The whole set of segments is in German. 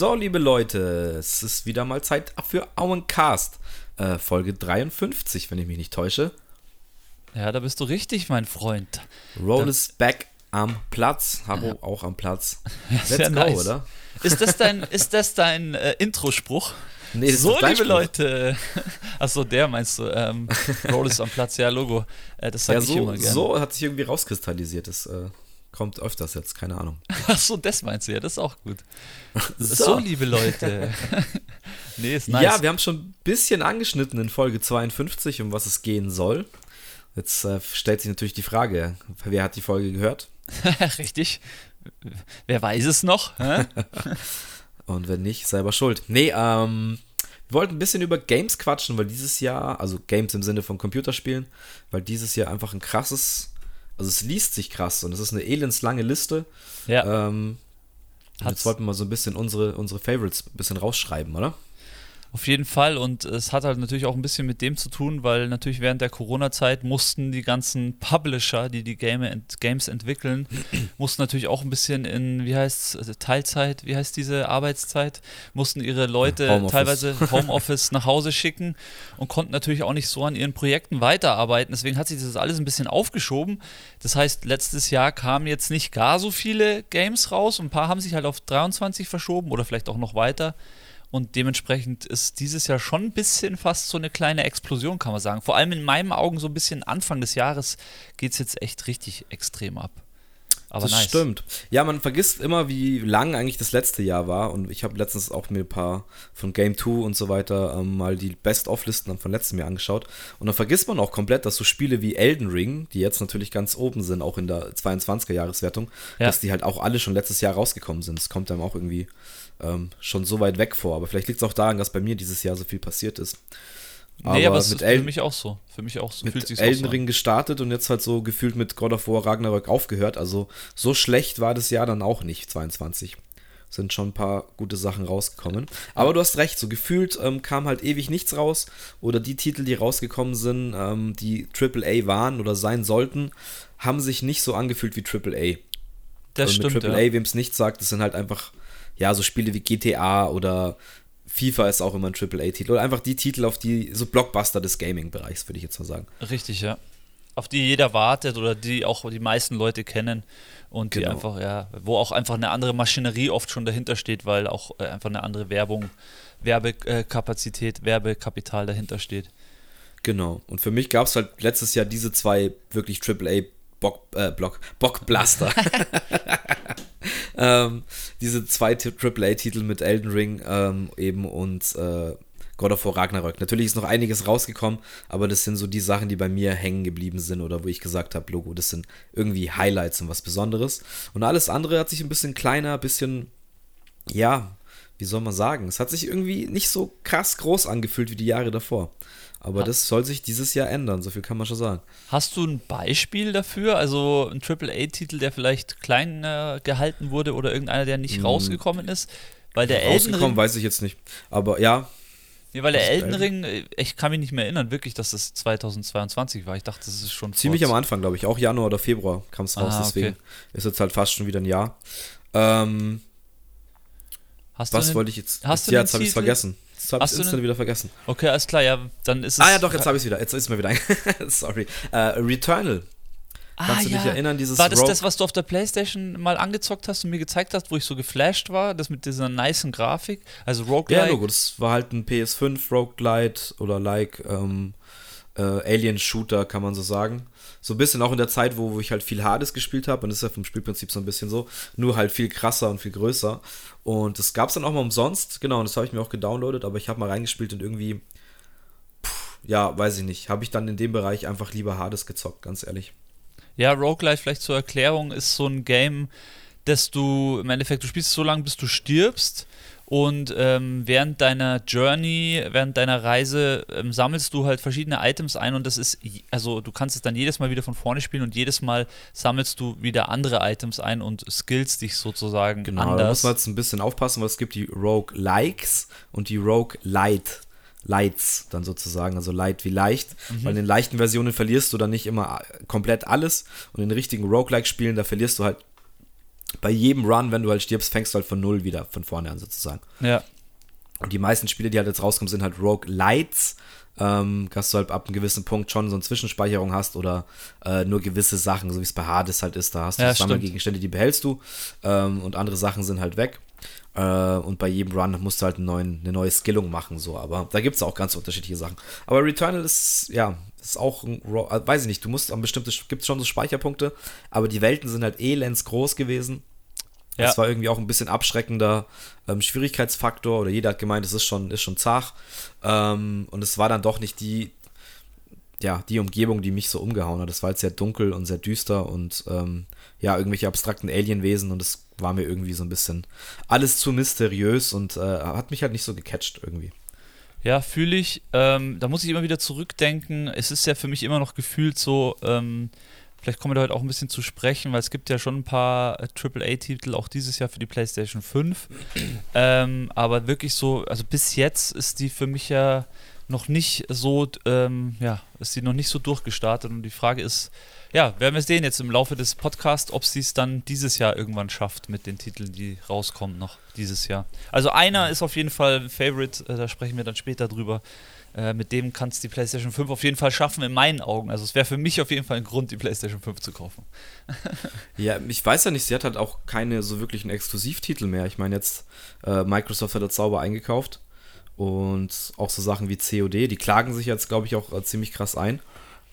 So, liebe Leute, es ist wieder mal Zeit für Auencast. Äh, Folge 53, wenn ich mich nicht täusche. Ja, da bist du richtig, mein Freund. Roll is back am Platz. Habo auch am Platz. Let's go, nice. oder? Ist das dein, ist das dein äh, Introspruch? Nee, das so, liebe Spruch. Leute. Achso, der meinst du. Ähm, Roll ist am Platz, ja, Logo. Äh, das sag ja, ich so, immer gerne. So hat sich irgendwie rauskristallisiert. Das äh, kommt öfters jetzt, keine Ahnung. Achso, das meinst du ja, das ist auch gut. So, so liebe Leute. nee, ist nice. Ja, wir haben schon ein bisschen angeschnitten in Folge 52, um was es gehen soll. Jetzt äh, stellt sich natürlich die Frage, wer hat die Folge gehört? Richtig. Wer weiß es noch? Und wenn nicht, selber schuld. Nee, ähm, wir wollten ein bisschen über Games quatschen, weil dieses Jahr, also Games im Sinne von Computerspielen, weil dieses Jahr einfach ein krasses, also es liest sich krass und es ist eine elendslange Liste. Ja. Ähm, jetzt wollten wir mal so ein bisschen unsere, unsere Favorites ein bisschen rausschreiben, oder? Auf jeden Fall und es hat halt natürlich auch ein bisschen mit dem zu tun, weil natürlich während der Corona-Zeit mussten die ganzen Publisher, die die Game ent Games entwickeln, mussten natürlich auch ein bisschen in, wie heißt also Teilzeit, wie heißt diese Arbeitszeit, mussten ihre Leute Homeoffice. teilweise Homeoffice nach Hause schicken und konnten natürlich auch nicht so an ihren Projekten weiterarbeiten. Deswegen hat sich das alles ein bisschen aufgeschoben. Das heißt, letztes Jahr kamen jetzt nicht gar so viele Games raus. Ein paar haben sich halt auf 23 verschoben oder vielleicht auch noch weiter. Und dementsprechend ist dieses Jahr schon ein bisschen fast so eine kleine Explosion, kann man sagen. Vor allem in meinen Augen so ein bisschen Anfang des Jahres geht es jetzt echt richtig extrem ab. Aber das nice. stimmt. Ja, man vergisst immer, wie lang eigentlich das letzte Jahr war. Und ich habe letztens auch mir ein paar von Game 2 und so weiter ähm, mal die Best-of-Listen von letztem Jahr angeschaut. Und dann vergisst man auch komplett, dass so Spiele wie Elden Ring, die jetzt natürlich ganz oben sind, auch in der 22er-Jahreswertung, ja. dass die halt auch alle schon letztes Jahr rausgekommen sind. Das kommt einem auch irgendwie ähm, schon so weit weg vor. Aber vielleicht liegt es auch daran, dass bei mir dieses Jahr so viel passiert ist. Aber, nee, aber es ist für mich auch so. Für mich auch so. Mit Fühlt Elden Ring gestartet und jetzt halt so gefühlt mit God of War Ragnarök aufgehört. Also so schlecht war das Jahr dann auch nicht, 22. Sind schon ein paar gute Sachen rausgekommen. Aber du hast recht, so gefühlt ähm, kam halt ewig nichts raus. Oder die Titel, die rausgekommen sind, ähm, die AAA waren oder sein sollten, haben sich nicht so angefühlt wie AAA. Das und stimmt. Mit AAA, ja. wem es nicht sagt, das sind halt einfach ja, so Spiele wie GTA oder FIFA ist auch immer ein AAA-Titel. Oder einfach die Titel, auf die, so Blockbuster des Gaming-Bereichs, würde ich jetzt mal sagen. Richtig, ja. Auf die jeder wartet oder die auch die meisten Leute kennen und die genau. einfach, ja, wo auch einfach eine andere Maschinerie oft schon dahinter steht, weil auch äh, einfach eine andere Werbung, Werbekapazität, Werbekapital dahinter steht. Genau. Und für mich gab es halt letztes Jahr diese zwei wirklich AAA Bock, äh, Block, Bockblaster. ähm, diese zwei AAA-Titel mit Elden Ring ähm, eben und äh, God of War Ragnarök. Natürlich ist noch einiges rausgekommen, aber das sind so die Sachen, die bei mir hängen geblieben sind oder wo ich gesagt habe, Logo, das sind irgendwie Highlights und was Besonderes. Und alles andere hat sich ein bisschen kleiner, ein bisschen, ja, wie soll man sagen, es hat sich irgendwie nicht so krass groß angefühlt wie die Jahre davor. Aber das soll sich dieses Jahr ändern, so viel kann man schon sagen. Hast du ein Beispiel dafür? Also ein AAA-Titel, der vielleicht klein äh, gehalten wurde oder irgendeiner, der nicht hm. rausgekommen ist? Weil der rausgekommen Elden Ring, weiß ich jetzt nicht. Aber ja. Nee, weil der Elden Ring, äh, ich kann mich nicht mehr erinnern, wirklich, dass das 2022 war. Ich dachte, das ist schon. Ziemlich am Anfang, glaube ich. Auch Januar oder Februar kam es raus. Ah, okay. Deswegen ist jetzt halt fast schon wieder ein Jahr. Ähm, hast was wollte ich jetzt? Hast jetzt, ja, jetzt habe ich es vergessen. Jetzt habe ich es wieder vergessen. Okay, alles klar, ja, dann ist es. Ah ja, doch, jetzt habe ich es wieder. Jetzt ist mir wieder. Sorry. Uh, Returnal. Kannst ah, du dich ja. erinnern, dieses War das Rogue das, was du auf der Playstation mal angezockt hast und mir gezeigt hast, wo ich so geflasht war? Das mit dieser niceen Grafik? Also Roguelike? Ja, Logo, das war halt ein PS5 Roguelite oder like ähm, äh, Alien-Shooter, kann man so sagen. So ein bisschen auch in der Zeit, wo, wo ich halt viel Hades gespielt habe. Und das ist ja vom Spielprinzip so ein bisschen so. Nur halt viel krasser und viel größer. Und das gab es dann auch mal umsonst. Genau, und das habe ich mir auch gedownloadet. Aber ich habe mal reingespielt und irgendwie, pff, ja, weiß ich nicht. Habe ich dann in dem Bereich einfach lieber Hades gezockt, ganz ehrlich. Ja, Roguelite vielleicht zur Erklärung ist so ein Game, dass du im Endeffekt, du spielst so lange, bis du stirbst und ähm, während deiner Journey, während deiner Reise ähm, sammelst du halt verschiedene Items ein und das ist, also du kannst es dann jedes Mal wieder von vorne spielen und jedes Mal sammelst du wieder andere Items ein und skillst dich sozusagen genau, anders. Genau, da muss man jetzt ein bisschen aufpassen, weil es gibt die Rogue Likes und die Rogue Light. Lights dann sozusagen, also light wie leicht. Mhm. Weil in den leichten Versionen verlierst du dann nicht immer komplett alles und in den richtigen Roguelike-Spielen, da verlierst du halt bei jedem Run, wenn du halt stirbst, fängst du halt von null wieder von vorne an sozusagen. Ja. Und die meisten Spiele, die halt jetzt rauskommen, sind halt Rogue Lights. Ähm, dass du halt ab einem gewissen Punkt schon so eine Zwischenspeicherung hast oder äh, nur gewisse Sachen, so wie es bei Hades halt ist. Da hast du Ja, Sammelgegenstände, die behältst du ähm, und andere Sachen sind halt weg. Äh, und bei jedem Run musst du halt neuen, eine neue Skillung machen, so. Aber da gibt es auch ganz unterschiedliche Sachen. Aber Returnal ist, ja, ist auch ein, Ro- äh, weiß ich nicht, du musst an bestimmte, gibt es schon so Speicherpunkte, aber die Welten sind halt elends groß gewesen. Ja. Das war irgendwie auch ein bisschen abschreckender ähm, Schwierigkeitsfaktor oder jeder hat gemeint, es ist schon, ist schon zart. Ähm, und es war dann doch nicht die, ja, die Umgebung, die mich so umgehauen hat. Das war jetzt sehr dunkel und sehr düster und ähm, ja, irgendwelche abstrakten Alienwesen und es war mir irgendwie so ein bisschen alles zu mysteriös und äh, hat mich halt nicht so gecatcht irgendwie. Ja, fühle ich. Ähm, da muss ich immer wieder zurückdenken. Es ist ja für mich immer noch gefühlt so, ähm, vielleicht kommen wir da heute auch ein bisschen zu sprechen, weil es gibt ja schon ein paar äh, AAA-Titel, auch dieses Jahr für die PlayStation 5. ähm, aber wirklich so, also bis jetzt ist die für mich ja noch nicht so, ähm, ja, ist die noch nicht so durchgestartet. Und die Frage ist, ja, werden wir sehen jetzt im Laufe des Podcasts, ob sie es dann dieses Jahr irgendwann schafft mit den Titeln, die rauskommen noch dieses Jahr. Also einer ist auf jeden Fall ein Favorite, äh, da sprechen wir dann später drüber. Äh, mit dem kann es die PlayStation 5 auf jeden Fall schaffen, in meinen Augen. Also es wäre für mich auf jeden Fall ein Grund, die PlayStation 5 zu kaufen. Ja, ich weiß ja nicht, sie hat halt auch keine so wirklichen Exklusivtitel mehr. Ich meine, jetzt äh, Microsoft hat das sauber eingekauft und auch so Sachen wie COD, die klagen sich jetzt, glaube ich, auch äh, ziemlich krass ein,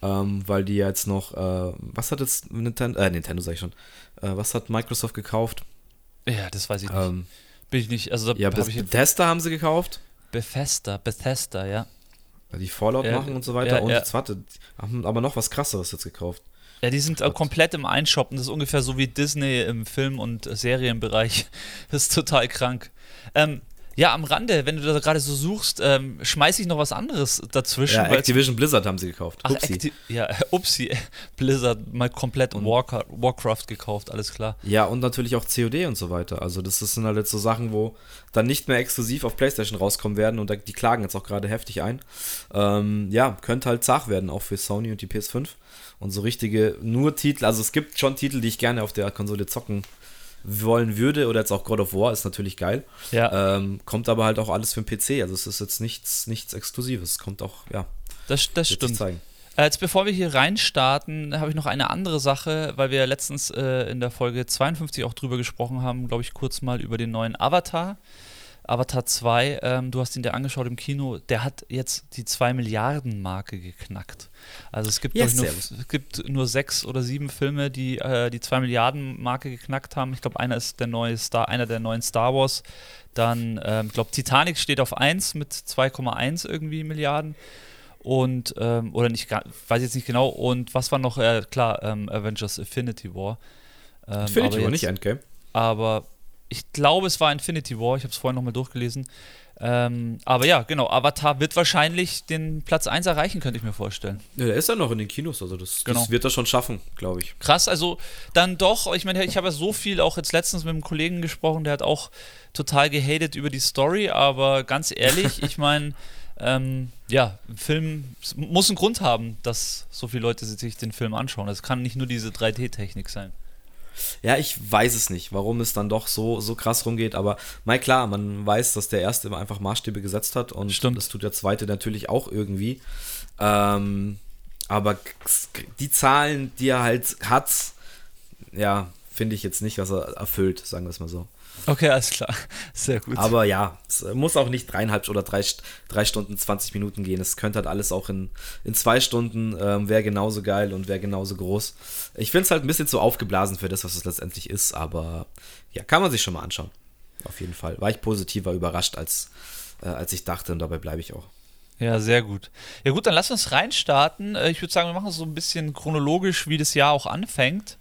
ähm, weil die jetzt noch, äh, was hat jetzt Nintendo, äh, Nintendo sag ich schon, äh, was hat Microsoft gekauft? Ja, das weiß ich nicht. Ähm, Bin ich nicht. Also da ja, Beth- ich Bethesda haben sie gekauft, Bethesda, Bethesda, ja. die Fallout Ja, machen und so weiter ja, und ja. jetzt warte, haben aber noch was krasseres jetzt gekauft. Ja, die sind äh, komplett im Einshoppen. Das ist ungefähr so wie Disney im Film- und Serienbereich. Das ist total krank. Ähm, ja, am Rande, wenn du da gerade so suchst, ähm, schmeiß ich noch was anderes dazwischen. Ja, Activision Blizzard haben sie gekauft. Ach, Upsi. Acti ja, upsi, Blizzard mal komplett Warca Warcraft gekauft, alles klar. Ja, und natürlich auch COD und so weiter. Also, das sind halt jetzt so Sachen, wo dann nicht mehr exklusiv auf PlayStation rauskommen werden und da, die klagen jetzt auch gerade heftig ein. Ähm, ja, könnte halt zach werden, auch für Sony und die PS5. Und so richtige, nur Titel, also es gibt schon Titel, die ich gerne auf der Konsole zocken wollen würde, oder jetzt auch God of War ist natürlich geil. Ja, Ähm, kommt aber halt auch alles für den PC, also es ist jetzt nichts, nichts Exklusives. Kommt auch, ja, das, das stimmt. zeigen. Äh, Jetzt bevor wir hier reinstarten, habe ich noch eine andere Sache, weil wir letztens äh, in der Folge 52 auch drüber gesprochen haben, glaube ich, kurz mal über den neuen Avatar. Avatar 2, ähm, du hast ihn dir angeschaut im Kino, der hat jetzt die 2 Milliarden Marke geknackt. Also es gibt, ich, nur, es gibt nur sechs oder sieben Filme, die äh, die 2 Milliarden Marke geknackt haben. Ich glaube, einer ist der neue Star, einer der neuen Star Wars. Dann, ähm, ich glaube, Titanic steht auf 1 mit 2,1 irgendwie Milliarden. Und, ähm, oder nicht, weiß jetzt nicht genau. Und was war noch, äh, klar, ähm, Avengers Infinity War. Ähm, Infinity War, jetzt- nicht Endgame. aber ich glaube, es war Infinity War. Ich habe es vorhin nochmal durchgelesen. Ähm, aber ja, genau. Avatar wird wahrscheinlich den Platz 1 erreichen, könnte ich mir vorstellen. Ja, der ist ja noch in den Kinos, also das, Genau. das wird er schon schaffen, glaube ich. Krass, also dann doch, ich meine, ich habe ja so viel auch jetzt letztens mit einem Kollegen gesprochen, der hat auch total gehatet über die Story, aber ganz ehrlich, ich meine, ähm, ja, ein Film muss einen Grund haben, dass so viele Leute sich den Film anschauen. Es kann nicht nur diese 3D-Technik sein. Ja, ich weiß es nicht, warum es dann doch so, so krass rumgeht, aber mal klar, man weiß, dass der erste immer einfach Maßstäbe gesetzt hat und Stimmt. das tut der zweite natürlich auch irgendwie. Ähm, aber die Zahlen, die er halt hat, ja, finde ich jetzt nicht, was er erfüllt, sagen wir es mal so. Okay, alles klar. Sehr gut. Aber ja, es muss auch nicht dreieinhalb oder drei, drei Stunden, 20 Minuten gehen. Es könnte halt alles auch in, in zwei Stunden, ähm, wäre genauso geil und wäre genauso groß. Ich finde es halt ein bisschen zu aufgeblasen für das, was es letztendlich ist, aber ja, kann man sich schon mal anschauen. Auf jeden Fall. War ich positiver überrascht, als, äh, als ich dachte und dabei bleibe ich auch. Ja, sehr gut. Ja gut, dann lass uns reinstarten. Äh, Ich würde sagen, wir machen es so ein bisschen chronologisch, wie das Jahr auch anfängt.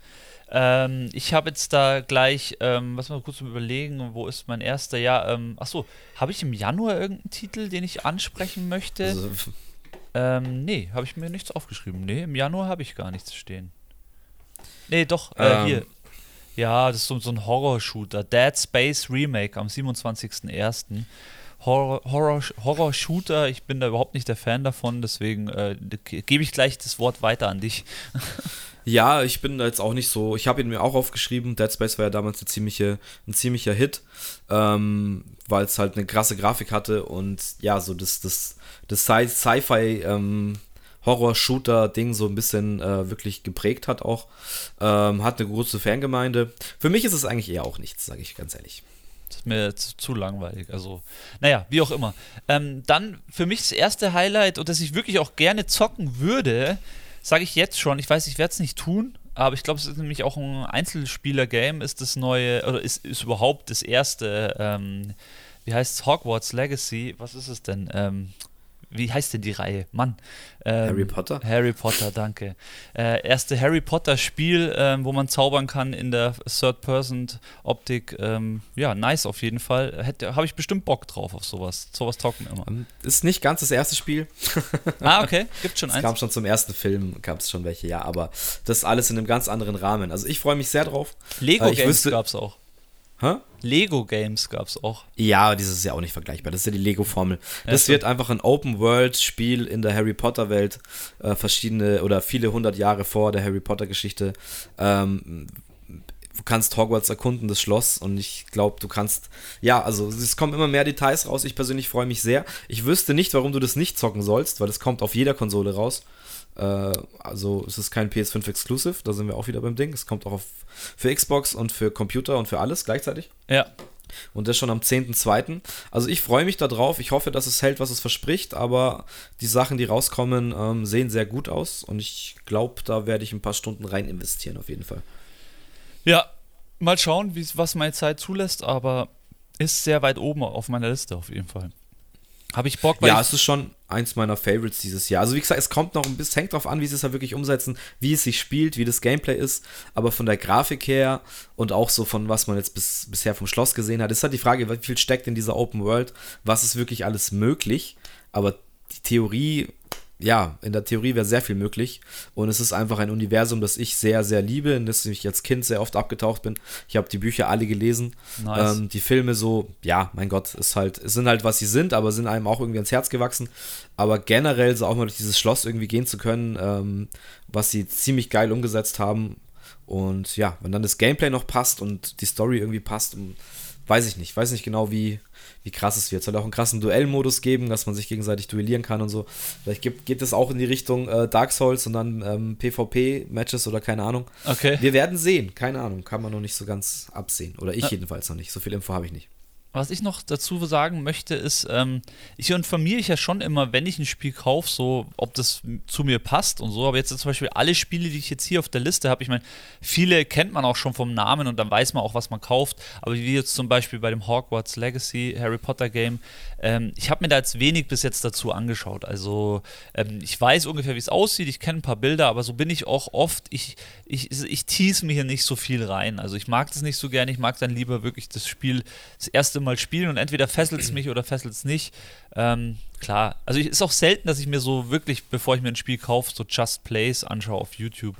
Ähm, ich habe jetzt da gleich, ähm, was mal kurz überlegen, wo ist mein erster Jahr? Ähm, achso, habe ich im Januar irgendeinen Titel, den ich ansprechen möchte? Also, ähm, nee, habe ich mir nichts aufgeschrieben. Nee, im Januar habe ich gar nichts stehen. Nee, doch, äh, Ähm. hier. Ja, das ist so, so ein Horror-Shooter. Dead Space Remake am 27.01. Horror, Horror, Horror-Shooter, ich bin da überhaupt nicht der Fan davon, deswegen äh, ge- gebe ich gleich das Wort weiter an dich. Ja, ich bin da jetzt auch nicht so. Ich habe ihn mir auch aufgeschrieben. Dead Space war ja damals eine ziemliche, ein ziemlicher Hit, ähm, weil es halt eine krasse Grafik hatte und ja, so das, das, das Sci-Fi ähm, so ein bisschen äh, wirklich geprägt hat auch. Ähm, hat eine große Fangemeinde. Für mich ist es eigentlich eher auch nichts, sage ich ganz ehrlich. Das ist mir zu, zu, langweilig. Also, naja, wie auch immer. Ähm, dann für mich das erste Highlight und das ich wirklich auch gerne zocken würde, sage ich jetzt schon. Ich weiß, ich werde es nicht tun, aber ich glaube, es ist nämlich auch ein Einzelspieler-Game, ist das neue, oder ist, ist überhaupt das erste, ähm, wie heißt es, Hogwarts Legacy, was ist es denn? Ähm, wie heißt denn die Reihe? Mann. Ähm, Harry Potter? Harry Potter, danke. Äh, erste Harry Potter-Spiel, ähm, wo man zaubern kann in der Third-Person-Optik. Ähm, ja, nice auf jeden Fall. Habe ich bestimmt Bock drauf auf sowas. Sowas taugt mir immer. Ähm, ist nicht ganz das erste Spiel. ah, okay. Gibt schon eins. Es kam schon zum ersten Film, gab es schon welche, ja. Aber das alles in einem ganz anderen Rahmen. Also ich freue mich sehr drauf. Lego-Games äh, gab es auch. Hä? Lego-Games gab es auch. Ja, dieses ist ja auch nicht vergleichbar. Das ist ja die Lego-Formel. Das ja, wird einfach ein Open-World-Spiel in der Harry Potter-Welt. Äh, verschiedene oder viele hundert Jahre vor der Harry Potter-Geschichte. Ähm, du kannst Hogwarts erkunden, das Schloss. Und ich glaube, du kannst. Ja, also es kommen immer mehr Details raus. Ich persönlich freue mich sehr. Ich wüsste nicht, warum du das nicht zocken sollst, weil es kommt auf jeder Konsole raus. Äh, also es ist kein PS5 Exclusive, da sind wir auch wieder beim Ding. Es kommt auch auf, für Xbox und für Computer und für alles gleichzeitig. Ja. Und das schon am 10.2. Also ich freue mich darauf. Ich hoffe, dass es hält, was es verspricht. Aber die Sachen, die rauskommen, ähm, sehen sehr gut aus. Und ich glaube, da werde ich ein paar Stunden rein investieren, auf jeden Fall. Ja, mal schauen, was meine Zeit zulässt. Aber ist sehr weit oben auf meiner Liste, auf jeden Fall. Habe ich Bock, weil. Ja, es ist schon eins meiner Favorites dieses Jahr. Also, wie gesagt, es kommt noch ein bisschen, hängt drauf an, wie sie es da wirklich umsetzen, wie es sich spielt, wie das Gameplay ist. Aber von der Grafik her und auch so von was man jetzt bis, bisher vom Schloss gesehen hat, ist halt die Frage, wie viel steckt in dieser Open World? Was ist wirklich alles möglich? Aber die Theorie ja, in der Theorie wäre sehr viel möglich. Und es ist einfach ein Universum, das ich sehr, sehr liebe, in das ich als Kind sehr oft abgetaucht bin. Ich habe die Bücher alle gelesen. Nice. Ähm, die Filme so, ja, mein Gott, ist halt, es sind halt, was sie sind, aber sind einem auch irgendwie ans Herz gewachsen. Aber generell so auch mal durch dieses Schloss irgendwie gehen zu können, ähm, was sie ziemlich geil umgesetzt haben. Und ja, wenn dann das Gameplay noch passt und die Story irgendwie passt, weiß ich nicht, weiß nicht genau, wie, wie krass es wird. Es soll auch einen krassen Duellmodus geben, dass man sich gegenseitig duellieren kann und so. Vielleicht gibt, geht es auch in die Richtung äh, Dark Souls und dann ähm, PvP-Matches oder keine Ahnung. Okay. Wir werden sehen, keine Ahnung, kann man noch nicht so ganz absehen. Oder ich ja. jedenfalls noch nicht. So viel Info habe ich nicht. Was ich noch dazu sagen möchte, ist, ähm, ich informiere mich ja schon immer, wenn ich ein Spiel kaufe, so, ob das zu mir passt und so. Aber jetzt zum Beispiel alle Spiele, die ich jetzt hier auf der Liste habe, ich meine, viele kennt man auch schon vom Namen und dann weiß man auch, was man kauft. Aber wie jetzt zum Beispiel bei dem Hogwarts Legacy Harry Potter Game, ähm, ich habe mir da jetzt wenig bis jetzt dazu angeschaut. Also ähm, ich weiß ungefähr, wie es aussieht, ich kenne ein paar Bilder, aber so bin ich auch oft, ich, ich, ich tease mir hier nicht so viel rein. Also ich mag das nicht so gerne, ich mag dann lieber wirklich das Spiel das erste Mal mal spielen und entweder fesselt es mich oder fesselt es nicht. Ähm, klar, also es ist auch selten, dass ich mir so wirklich, bevor ich mir ein Spiel kaufe, so Just Plays anschaue auf YouTube.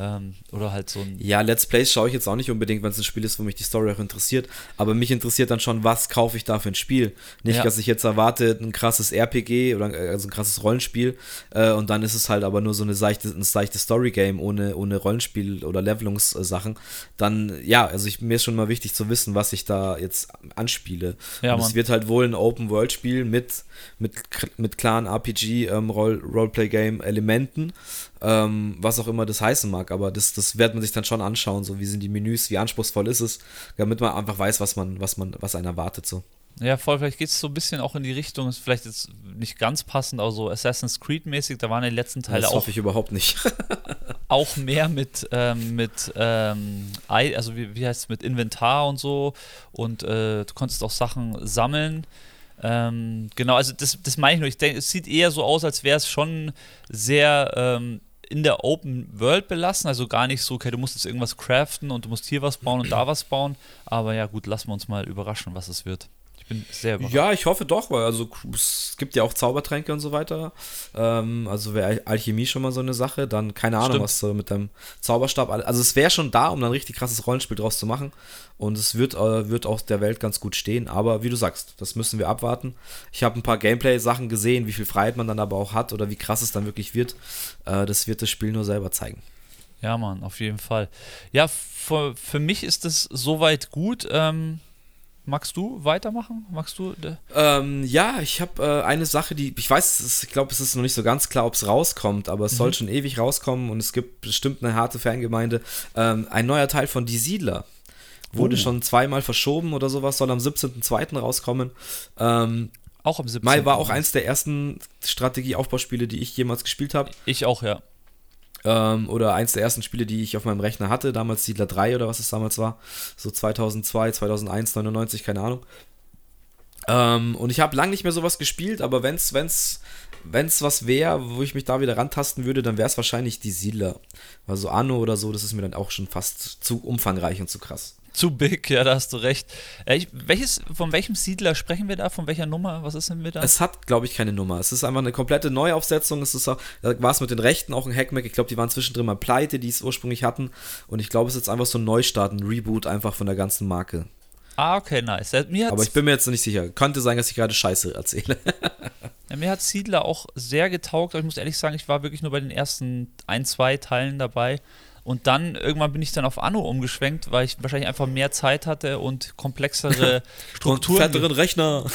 Ähm, oder halt so ein. Ja, Let's Plays schaue ich jetzt auch nicht unbedingt, wenn es ein Spiel ist, wo mich die Story auch interessiert. Aber mich interessiert dann schon, was kaufe ich da für ein Spiel. Nicht, ja. dass ich jetzt erwarte, ein krasses RPG oder äh, also ein krasses Rollenspiel äh, und dann ist es halt aber nur so eine seichte, ein seichtes Story-Game ohne, ohne Rollenspiel oder Levelungssachen. Dann, ja, also ich, mir ist schon mal wichtig zu wissen, was ich da jetzt anspiele. Ja, und es wird halt wohl ein Open-World-Spiel mit, mit, mit klaren RPG-Roleplay-Game-Elementen. Ähm, ähm, was auch immer das heißen mag. Aber das, das wird man sich dann schon anschauen, so wie sind die Menüs, wie anspruchsvoll ist es, damit man einfach weiß, was man, was man, was einen erwartet. So. Ja, voll, vielleicht geht es so ein bisschen auch in die Richtung, ist vielleicht jetzt nicht ganz passend, aber so Assassin's Creed-mäßig, da waren die letzten Teile das auch. Das hoffe ich überhaupt nicht. auch mehr mit, ähm, mit ähm, also wie, wie heißt es, mit Inventar und so und äh, du konntest auch Sachen sammeln. Ähm, genau, also das, das meine ich nur. Ich denke, es sieht eher so aus, als wäre es schon sehr ähm, in der Open World belassen, also gar nicht so, okay, du musst jetzt irgendwas craften und du musst hier was bauen und da was bauen. Aber ja, gut, lassen wir uns mal überraschen, was es wird bin sehr überrascht. Ja, ich hoffe doch, weil also es gibt ja auch Zaubertränke und so weiter. Ähm, also wäre Alchemie schon mal so eine Sache. Dann keine Ahnung, Stimmt. was so mit deinem Zauberstab. Also es wäre schon da, um dann ein richtig krasses Rollenspiel draus zu machen. Und es wird, äh, wird auch der Welt ganz gut stehen. Aber wie du sagst, das müssen wir abwarten. Ich habe ein paar Gameplay-Sachen gesehen, wie viel Freiheit man dann aber auch hat oder wie krass es dann wirklich wird. Äh, das wird das Spiel nur selber zeigen. Ja, Mann, auf jeden Fall. Ja, für, für mich ist es soweit gut. Ähm, magst du weitermachen? Magst du? Ähm, ja, ich habe äh, eine Sache, die ich weiß, ist, ich glaube, es ist noch nicht so ganz klar, ob es rauskommt, aber es mhm. soll schon ewig rauskommen und es gibt bestimmt eine harte Fangemeinde. Ähm, ein neuer Teil von Die Siedler wurde oh. schon zweimal verschoben oder sowas, soll am 17.02. rauskommen. Ähm, auch am 17. Mai war auch eins der ersten Strategieaufbauspiele, die ich jemals gespielt habe. Ich auch, ja. Ähm, oder eins der ersten Spiele, die ich auf meinem Rechner hatte, damals Siedler 3 oder was es damals war. So 2002, 2001, 99, keine Ahnung. Ähm, und ich habe lange nicht mehr sowas gespielt, aber wenn es wenn's, wenn's was wäre, wo ich mich da wieder rantasten würde, dann wäre es wahrscheinlich die Siedler. Also Anno oder so, das ist mir dann auch schon fast zu umfangreich und zu krass zu big, ja, da hast du recht. Äh, ich, welches, von welchem Siedler sprechen wir da? Von welcher Nummer? Was ist denn mit da? Es hat, glaube ich, keine Nummer. Es ist einfach eine komplette Neuaufsetzung. Es ist auch, da war es mit den Rechten auch ein Hackmack. Ich glaube, die waren zwischendrin mal pleite, die es ursprünglich hatten. Und ich glaube, es ist jetzt einfach so ein Neustart, ein Reboot einfach von der ganzen Marke. Ah, okay, nice. Aber ich bin mir jetzt noch nicht sicher. Könnte sein, dass ich gerade Scheiße erzähle. ja, mir hat Siedler auch sehr getaugt. Aber ich muss ehrlich sagen, ich war wirklich nur bei den ersten ein, zwei Teilen dabei. Und dann irgendwann bin ich dann auf Anno umgeschwenkt, weil ich wahrscheinlich einfach mehr Zeit hatte und komplexere Strukturen. und fetteren Rechner.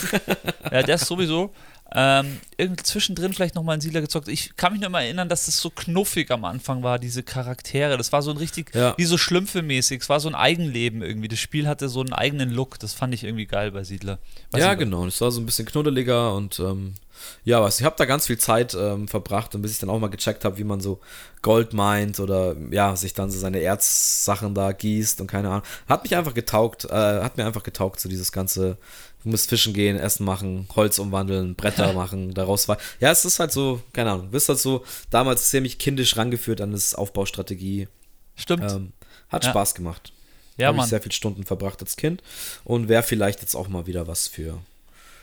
ja, der ist sowieso. Ähm, irgendwie zwischendrin vielleicht nochmal ein Siedler gezockt. Ich kann mich nur mal erinnern, dass das so knuffig am Anfang war, diese Charaktere. Das war so ein richtig, ja. wie so Schlümpfe-mäßig. Es war so ein Eigenleben irgendwie. Das Spiel hatte so einen eigenen Look. Das fand ich irgendwie geil bei Siedler. Weiß ja, genau. Es war so ein bisschen knuddeliger und ähm, ja, was ich habe da ganz viel Zeit ähm, verbracht und bis ich dann auch mal gecheckt habe, wie man so Gold meint oder ja, sich dann so seine Erzsachen da gießt und keine Ahnung. Hat mich einfach getaugt, äh, hat mir einfach getaugt, so dieses ganze, du musst fischen gehen, Essen machen, Holz umwandeln, Bretter machen, daraus war. Ja, es ist halt so, keine Ahnung, bist halt so damals ziemlich kindisch rangeführt an das Aufbaustrategie. Stimmt. Ähm, hat ja. Spaß gemacht. Ja, Habe ich sehr viele Stunden verbracht als Kind und wäre vielleicht jetzt auch mal wieder was für,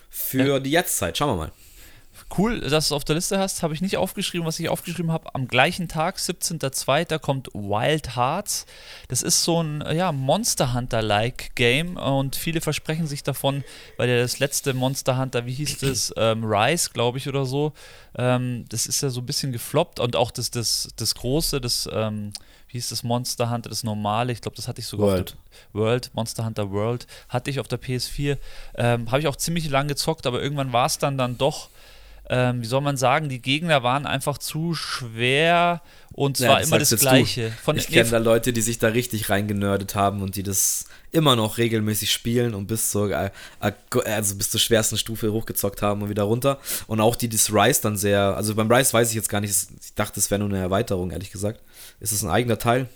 für ja. die Jetztzeit. Schauen wir mal. Cool, dass du es auf der Liste hast. Habe ich nicht aufgeschrieben, was ich aufgeschrieben habe. Am gleichen Tag, 17.02., kommt Wild Hearts. Das ist so ein ja, Monster Hunter-like Game und viele versprechen sich davon, weil ja das letzte Monster Hunter, wie hieß das? Ähm, Rise, glaube ich, oder so. Ähm, das ist ja so ein bisschen gefloppt und auch das, das, das große, das. Ähm, wie hieß das Monster Hunter, das normale, ich glaube, das hatte ich sogar World. auf der World, Monster Hunter World, hatte ich auf der PS4. Ähm, Habe ich auch ziemlich lang gezockt, aber irgendwann war es dann dann doch ähm, wie soll man sagen, die Gegner waren einfach zu schwer und es ja, war immer das Gleiche. Von, ich kenne da Leute, die sich da richtig reingenördet haben und die das immer noch regelmäßig spielen und bis zur, äh, also bis zur schwersten Stufe hochgezockt haben und wieder runter. Und auch die, die das Rise dann sehr, also beim Rise weiß ich jetzt gar nicht, ich dachte, es wäre nur eine Erweiterung, ehrlich gesagt. Ist es ein eigener Teil?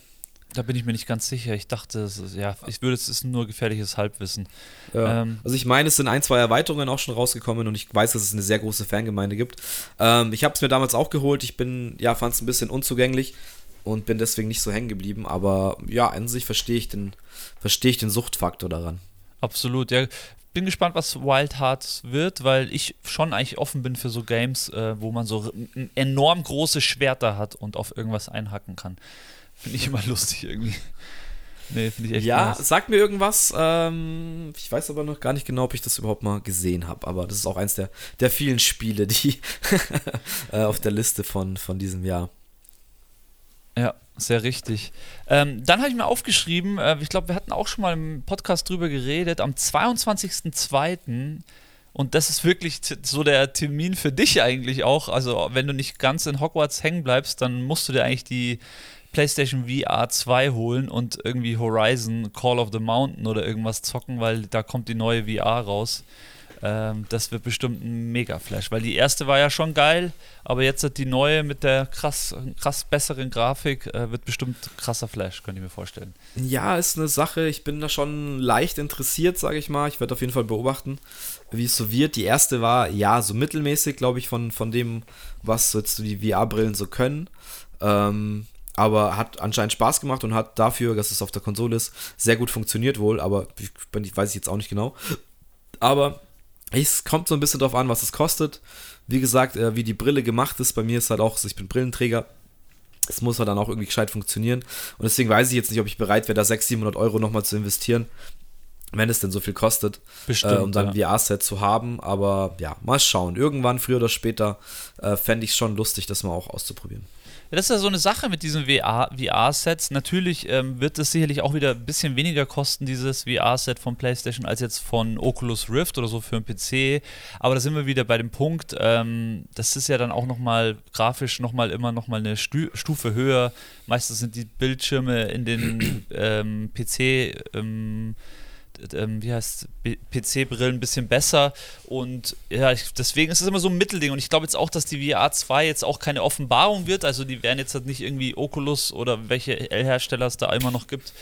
Da bin ich mir nicht ganz sicher. Ich dachte, ist, ja, ich würde, es ist nur gefährliches Halbwissen. Ja. Ähm, also ich meine, es sind ein, zwei Erweiterungen auch schon rausgekommen und ich weiß, dass es eine sehr große Fangemeinde gibt. Ähm, ich habe es mir damals auch geholt. Ich bin, ja, fand es ein bisschen unzugänglich und bin deswegen nicht so hängen geblieben. Aber ja, an sich verstehe ich den, verstehe ich den Suchtfaktor daran. Absolut, ja. Bin gespannt, was Wild Hearts wird, weil ich schon eigentlich offen bin für so Games, äh, wo man so enorm große Schwerter hat und auf irgendwas einhacken kann. Finde ich immer lustig irgendwie. Nee, finde ich echt Ja, nice. sag mir irgendwas. Ähm, ich weiß aber noch gar nicht genau, ob ich das überhaupt mal gesehen habe. Aber das ist auch eins der, der vielen Spiele, die äh, auf der Liste von, von diesem Jahr. Ja, sehr richtig. Ähm, dann habe ich mir aufgeschrieben, äh, ich glaube, wir hatten auch schon mal im Podcast drüber geredet, am 22.02. Und das ist wirklich so der Termin für dich eigentlich auch. Also, wenn du nicht ganz in Hogwarts hängen bleibst, dann musst du dir eigentlich die PlayStation VR 2 holen und irgendwie Horizon Call of the Mountain oder irgendwas zocken, weil da kommt die neue VR raus. Ähm, das wird bestimmt ein Mega-Flash, weil die erste war ja schon geil, aber jetzt hat die neue mit der krass, krass besseren Grafik, äh, wird bestimmt krasser Flash, könnte ich mir vorstellen. Ja, ist eine Sache, ich bin da schon leicht interessiert, sage ich mal. Ich werde auf jeden Fall beobachten, wie es so wird. Die erste war ja so mittelmäßig, glaube ich, von, von dem, was jetzt die VR-Brillen so können. Ähm, aber hat anscheinend Spaß gemacht und hat dafür, dass es auf der Konsole ist, sehr gut funktioniert wohl, aber ich, ich weiß ich jetzt auch nicht genau. Aber es kommt so ein bisschen drauf an, was es kostet. Wie gesagt, äh, wie die Brille gemacht ist, bei mir ist halt auch, ich bin Brillenträger. Es muss halt dann auch irgendwie gescheit funktionieren. Und deswegen weiß ich jetzt nicht, ob ich bereit wäre, da 600, 700 Euro nochmal zu investieren, wenn es denn so viel kostet, Bestimmt, äh, um dann ja. VR-Set zu haben. Aber ja, mal schauen. Irgendwann, früher oder später, äh, fände ich es schon lustig, das mal auch auszuprobieren. Das ist ja so eine Sache mit diesen VR-Sets. Natürlich ähm, wird es sicherlich auch wieder ein bisschen weniger kosten, dieses VR-Set von PlayStation, als jetzt von Oculus Rift oder so für einen PC. Aber da sind wir wieder bei dem Punkt, ähm, das ist ja dann auch nochmal grafisch nochmal immer nochmal eine Stu Stufe höher. Meistens sind die Bildschirme in den ähm, PC ähm, ähm, wie heißt PC-Brillen ein bisschen besser und ja, ich, deswegen ist es immer so ein Mittelding und ich glaube jetzt auch, dass die VR 2 jetzt auch keine Offenbarung wird, also die werden jetzt halt nicht irgendwie Oculus oder welche L-Hersteller es da immer noch gibt,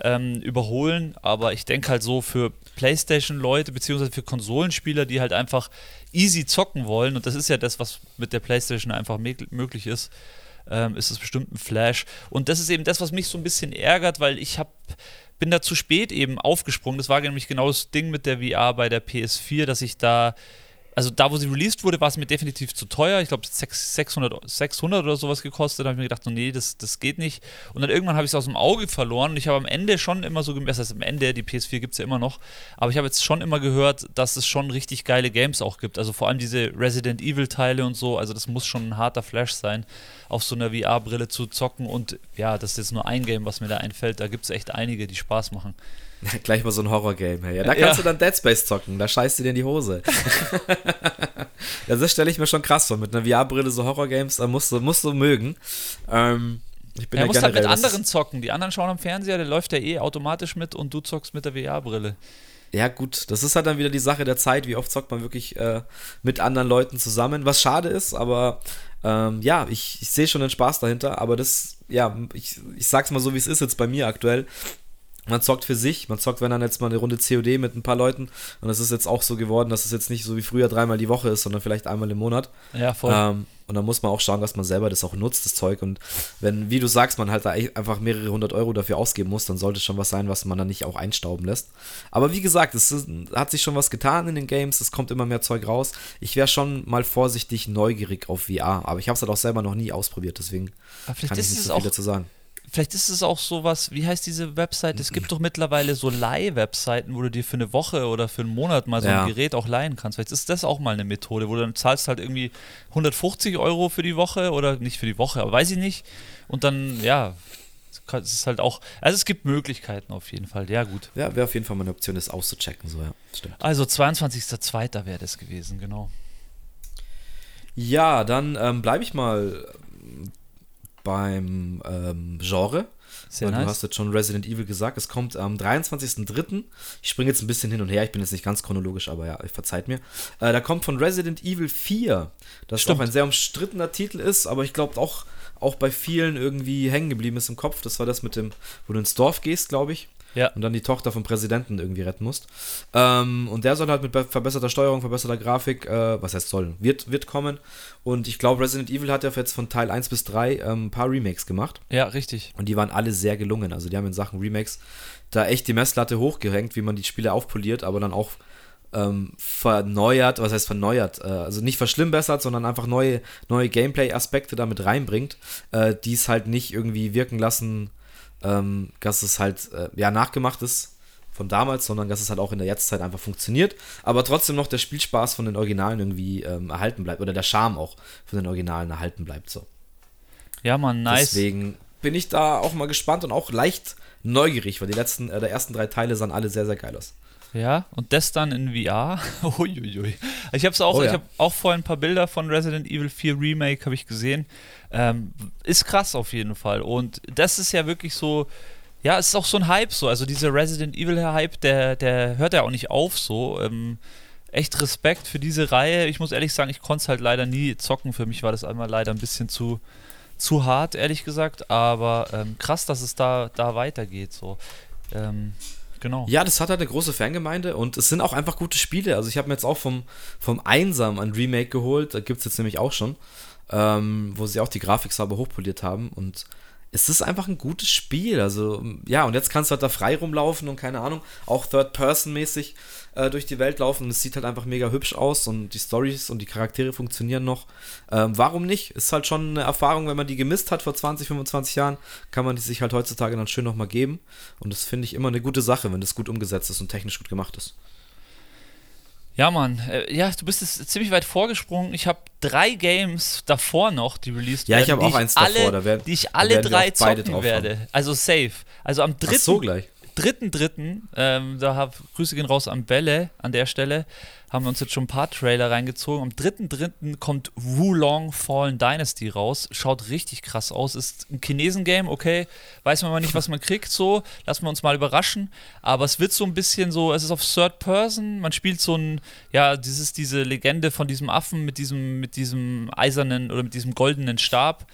ähm, überholen, aber ich denke halt so für Playstation-Leute beziehungsweise für Konsolenspieler, die halt einfach easy zocken wollen und das ist ja das, was mit der Playstation einfach möglich ist, ähm, ist es bestimmt ein Flash und das ist eben das, was mich so ein bisschen ärgert, weil ich habe bin da zu spät eben aufgesprungen. Das war nämlich genau das Ding mit der VR bei der PS4, dass ich da also da, wo sie released wurde, war es mir definitiv zu teuer. Ich glaube, 600, 600 oder sowas gekostet. Da habe ich mir gedacht, nee, das, das geht nicht. Und dann irgendwann habe ich es aus dem Auge verloren. Und ich habe am Ende schon immer so, das heißt am Ende, die PS4 gibt es ja immer noch, aber ich habe jetzt schon immer gehört, dass es schon richtig geile Games auch gibt. Also vor allem diese Resident Evil-Teile und so. Also das muss schon ein harter Flash sein, auf so einer VR-Brille zu zocken. Und ja, das ist jetzt nur ein Game, was mir da einfällt. Da gibt es echt einige, die Spaß machen. Gleich mal so ein Horror-Game. Hey. Ja, da kannst ja. du dann Dead Space zocken, da scheißt du dir in die Hose. das stelle ich mir schon krass vor. Mit einer VR-Brille so Horror-Games, da musst du, musst du mögen. Ähm, ich bin ja, ja musst halt mit anderen zocken. Die anderen schauen am Fernseher, der läuft ja eh automatisch mit und du zockst mit der VR-Brille. Ja, gut, das ist halt dann wieder die Sache der Zeit. Wie oft zockt man wirklich äh, mit anderen Leuten zusammen? Was schade ist, aber ähm, ja, ich, ich sehe schon den Spaß dahinter. Aber das, ja, ich, ich sag's mal so, wie es ist jetzt bei mir aktuell man zockt für sich, man zockt, wenn dann jetzt mal eine Runde COD mit ein paar Leuten und es ist jetzt auch so geworden, dass es jetzt nicht so wie früher dreimal die Woche ist, sondern vielleicht einmal im Monat. Ja, voll. Ähm, und dann muss man auch schauen, dass man selber das auch nutzt, das Zeug. Und wenn, wie du sagst, man halt da einfach mehrere hundert Euro dafür ausgeben muss, dann sollte es schon was sein, was man dann nicht auch einstauben lässt. Aber wie gesagt, es ist, hat sich schon was getan in den Games, es kommt immer mehr Zeug raus. Ich wäre schon mal vorsichtig neugierig auf VR, aber ich habe es halt auch selber noch nie ausprobiert, deswegen kann ich nicht so viel dazu sagen. Vielleicht ist es auch sowas, wie heißt diese Website? Es gibt doch mittlerweile so Leih-Webseiten, wo du dir für eine Woche oder für einen Monat mal so ja. ein Gerät auch leihen kannst. Vielleicht ist das auch mal eine Methode, wo du dann zahlst halt irgendwie 150 Euro für die Woche oder nicht für die Woche, aber weiß ich nicht. Und dann, ja, es ist halt auch, also es gibt Möglichkeiten auf jeden Fall, ja gut. Ja, wäre auf jeden Fall mal eine Option, das auszuchecken, so ja, stimmt. Also 22.02. wäre das gewesen, genau. Ja, dann ähm, bleibe ich mal beim ähm, Genre. Sehr nice. Du hast jetzt schon Resident Evil gesagt. Es kommt am 23.03. Ich springe jetzt ein bisschen hin und her. Ich bin jetzt nicht ganz chronologisch, aber ja, verzeiht mir. Äh, da kommt von Resident Evil 4, das Stimmt. doch ein sehr umstrittener Titel ist, aber ich glaube auch, auch bei vielen irgendwie hängen geblieben ist im Kopf. Das war das mit dem, wo du ins Dorf gehst, glaube ich ja. und dann die Tochter vom Präsidenten irgendwie retten musst. Ähm, und der soll halt mit verbesserter Steuerung, verbesserter Grafik, äh, was heißt soll, wird, wird kommen. Und ich glaube, Resident Evil hat ja jetzt von Teil 1 bis 3 ähm, ein paar Remakes gemacht. Ja, richtig. Und die waren alle sehr gelungen. Also die haben in Sachen Remakes da echt die Messlatte hochgehängt, wie man die Spiele aufpoliert, aber dann auch ähm, verneuert, was heißt verneuert, äh, also nicht verschlimmbessert, sondern einfach neue, neue Gameplay-Aspekte damit reinbringt, äh, die es halt nicht irgendwie wirken lassen, ähm, dass es halt äh, ja nachgemacht ist von damals, sondern dass es halt auch in der Jetztzeit einfach funktioniert, aber trotzdem noch der Spielspaß von den Originalen irgendwie ähm, erhalten bleibt oder der Charme auch von den Originalen erhalten bleibt so. Ja, man, nice. Deswegen bin ich da auch mal gespannt und auch leicht neugierig, weil die letzten, äh, der ersten drei Teile sahen alle sehr, sehr geil aus. Ja, und das dann in VR. Uiuiui. Ich habe auch, oh, ja. ich habe auch vorhin ein paar Bilder von Resident Evil 4 Remake habe ich gesehen. Ähm, ist krass auf jeden Fall. Und das ist ja wirklich so, ja, es ist auch so ein Hype so. Also dieser Resident Evil Hype, der, der hört ja auch nicht auf so. Ähm, echt Respekt für diese Reihe. Ich muss ehrlich sagen, ich konnte es halt leider nie zocken. Für mich war das einmal leider ein bisschen zu, zu hart, ehrlich gesagt. Aber ähm, krass, dass es da, da weitergeht. So. Ähm, genau. Ja, das hat halt eine große Fangemeinde und es sind auch einfach gute Spiele. Also ich habe mir jetzt auch vom, vom Einsam ein Remake geholt, da gibt es jetzt nämlich auch schon, ähm, wo sie auch die Grafik sauber hochpoliert haben und es ist einfach ein gutes Spiel. Also, ja, und jetzt kannst du halt da frei rumlaufen und keine Ahnung, auch Third-Person-mäßig äh, durch die Welt laufen. Es sieht halt einfach mega hübsch aus und die Stories und die Charaktere funktionieren noch. Ähm, warum nicht? Ist halt schon eine Erfahrung, wenn man die gemisst hat vor 20, 25 Jahren, kann man die sich halt heutzutage dann schön nochmal geben. Und das finde ich immer eine gute Sache, wenn das gut umgesetzt ist und technisch gut gemacht ist. Ja, Mann. Äh, ja, du bist jetzt ziemlich weit vorgesprungen. Ich habe drei Games davor noch, die released Ja, werden. ich habe auch eins alle, davor, da werden- Die ich alle drei zocken werde. Also safe. Also am Ach dritten, so gleich. Dritten, dritten, ähm, da hab, Grüße gehen raus an Bälle an der Stelle, haben wir uns jetzt schon ein paar Trailer reingezogen. Am dritten, dritten kommt Wulong Fallen Dynasty raus. Schaut richtig krass aus. Ist ein Chinesen-Game, okay. Weiß man mal nicht, was man kriegt, so. Lassen wir uns mal überraschen. Aber es wird so ein bisschen so, es ist auf Third Person. Man spielt so ein, ja, ist diese Legende von diesem Affen mit diesem, mit diesem eisernen oder mit diesem goldenen Stab.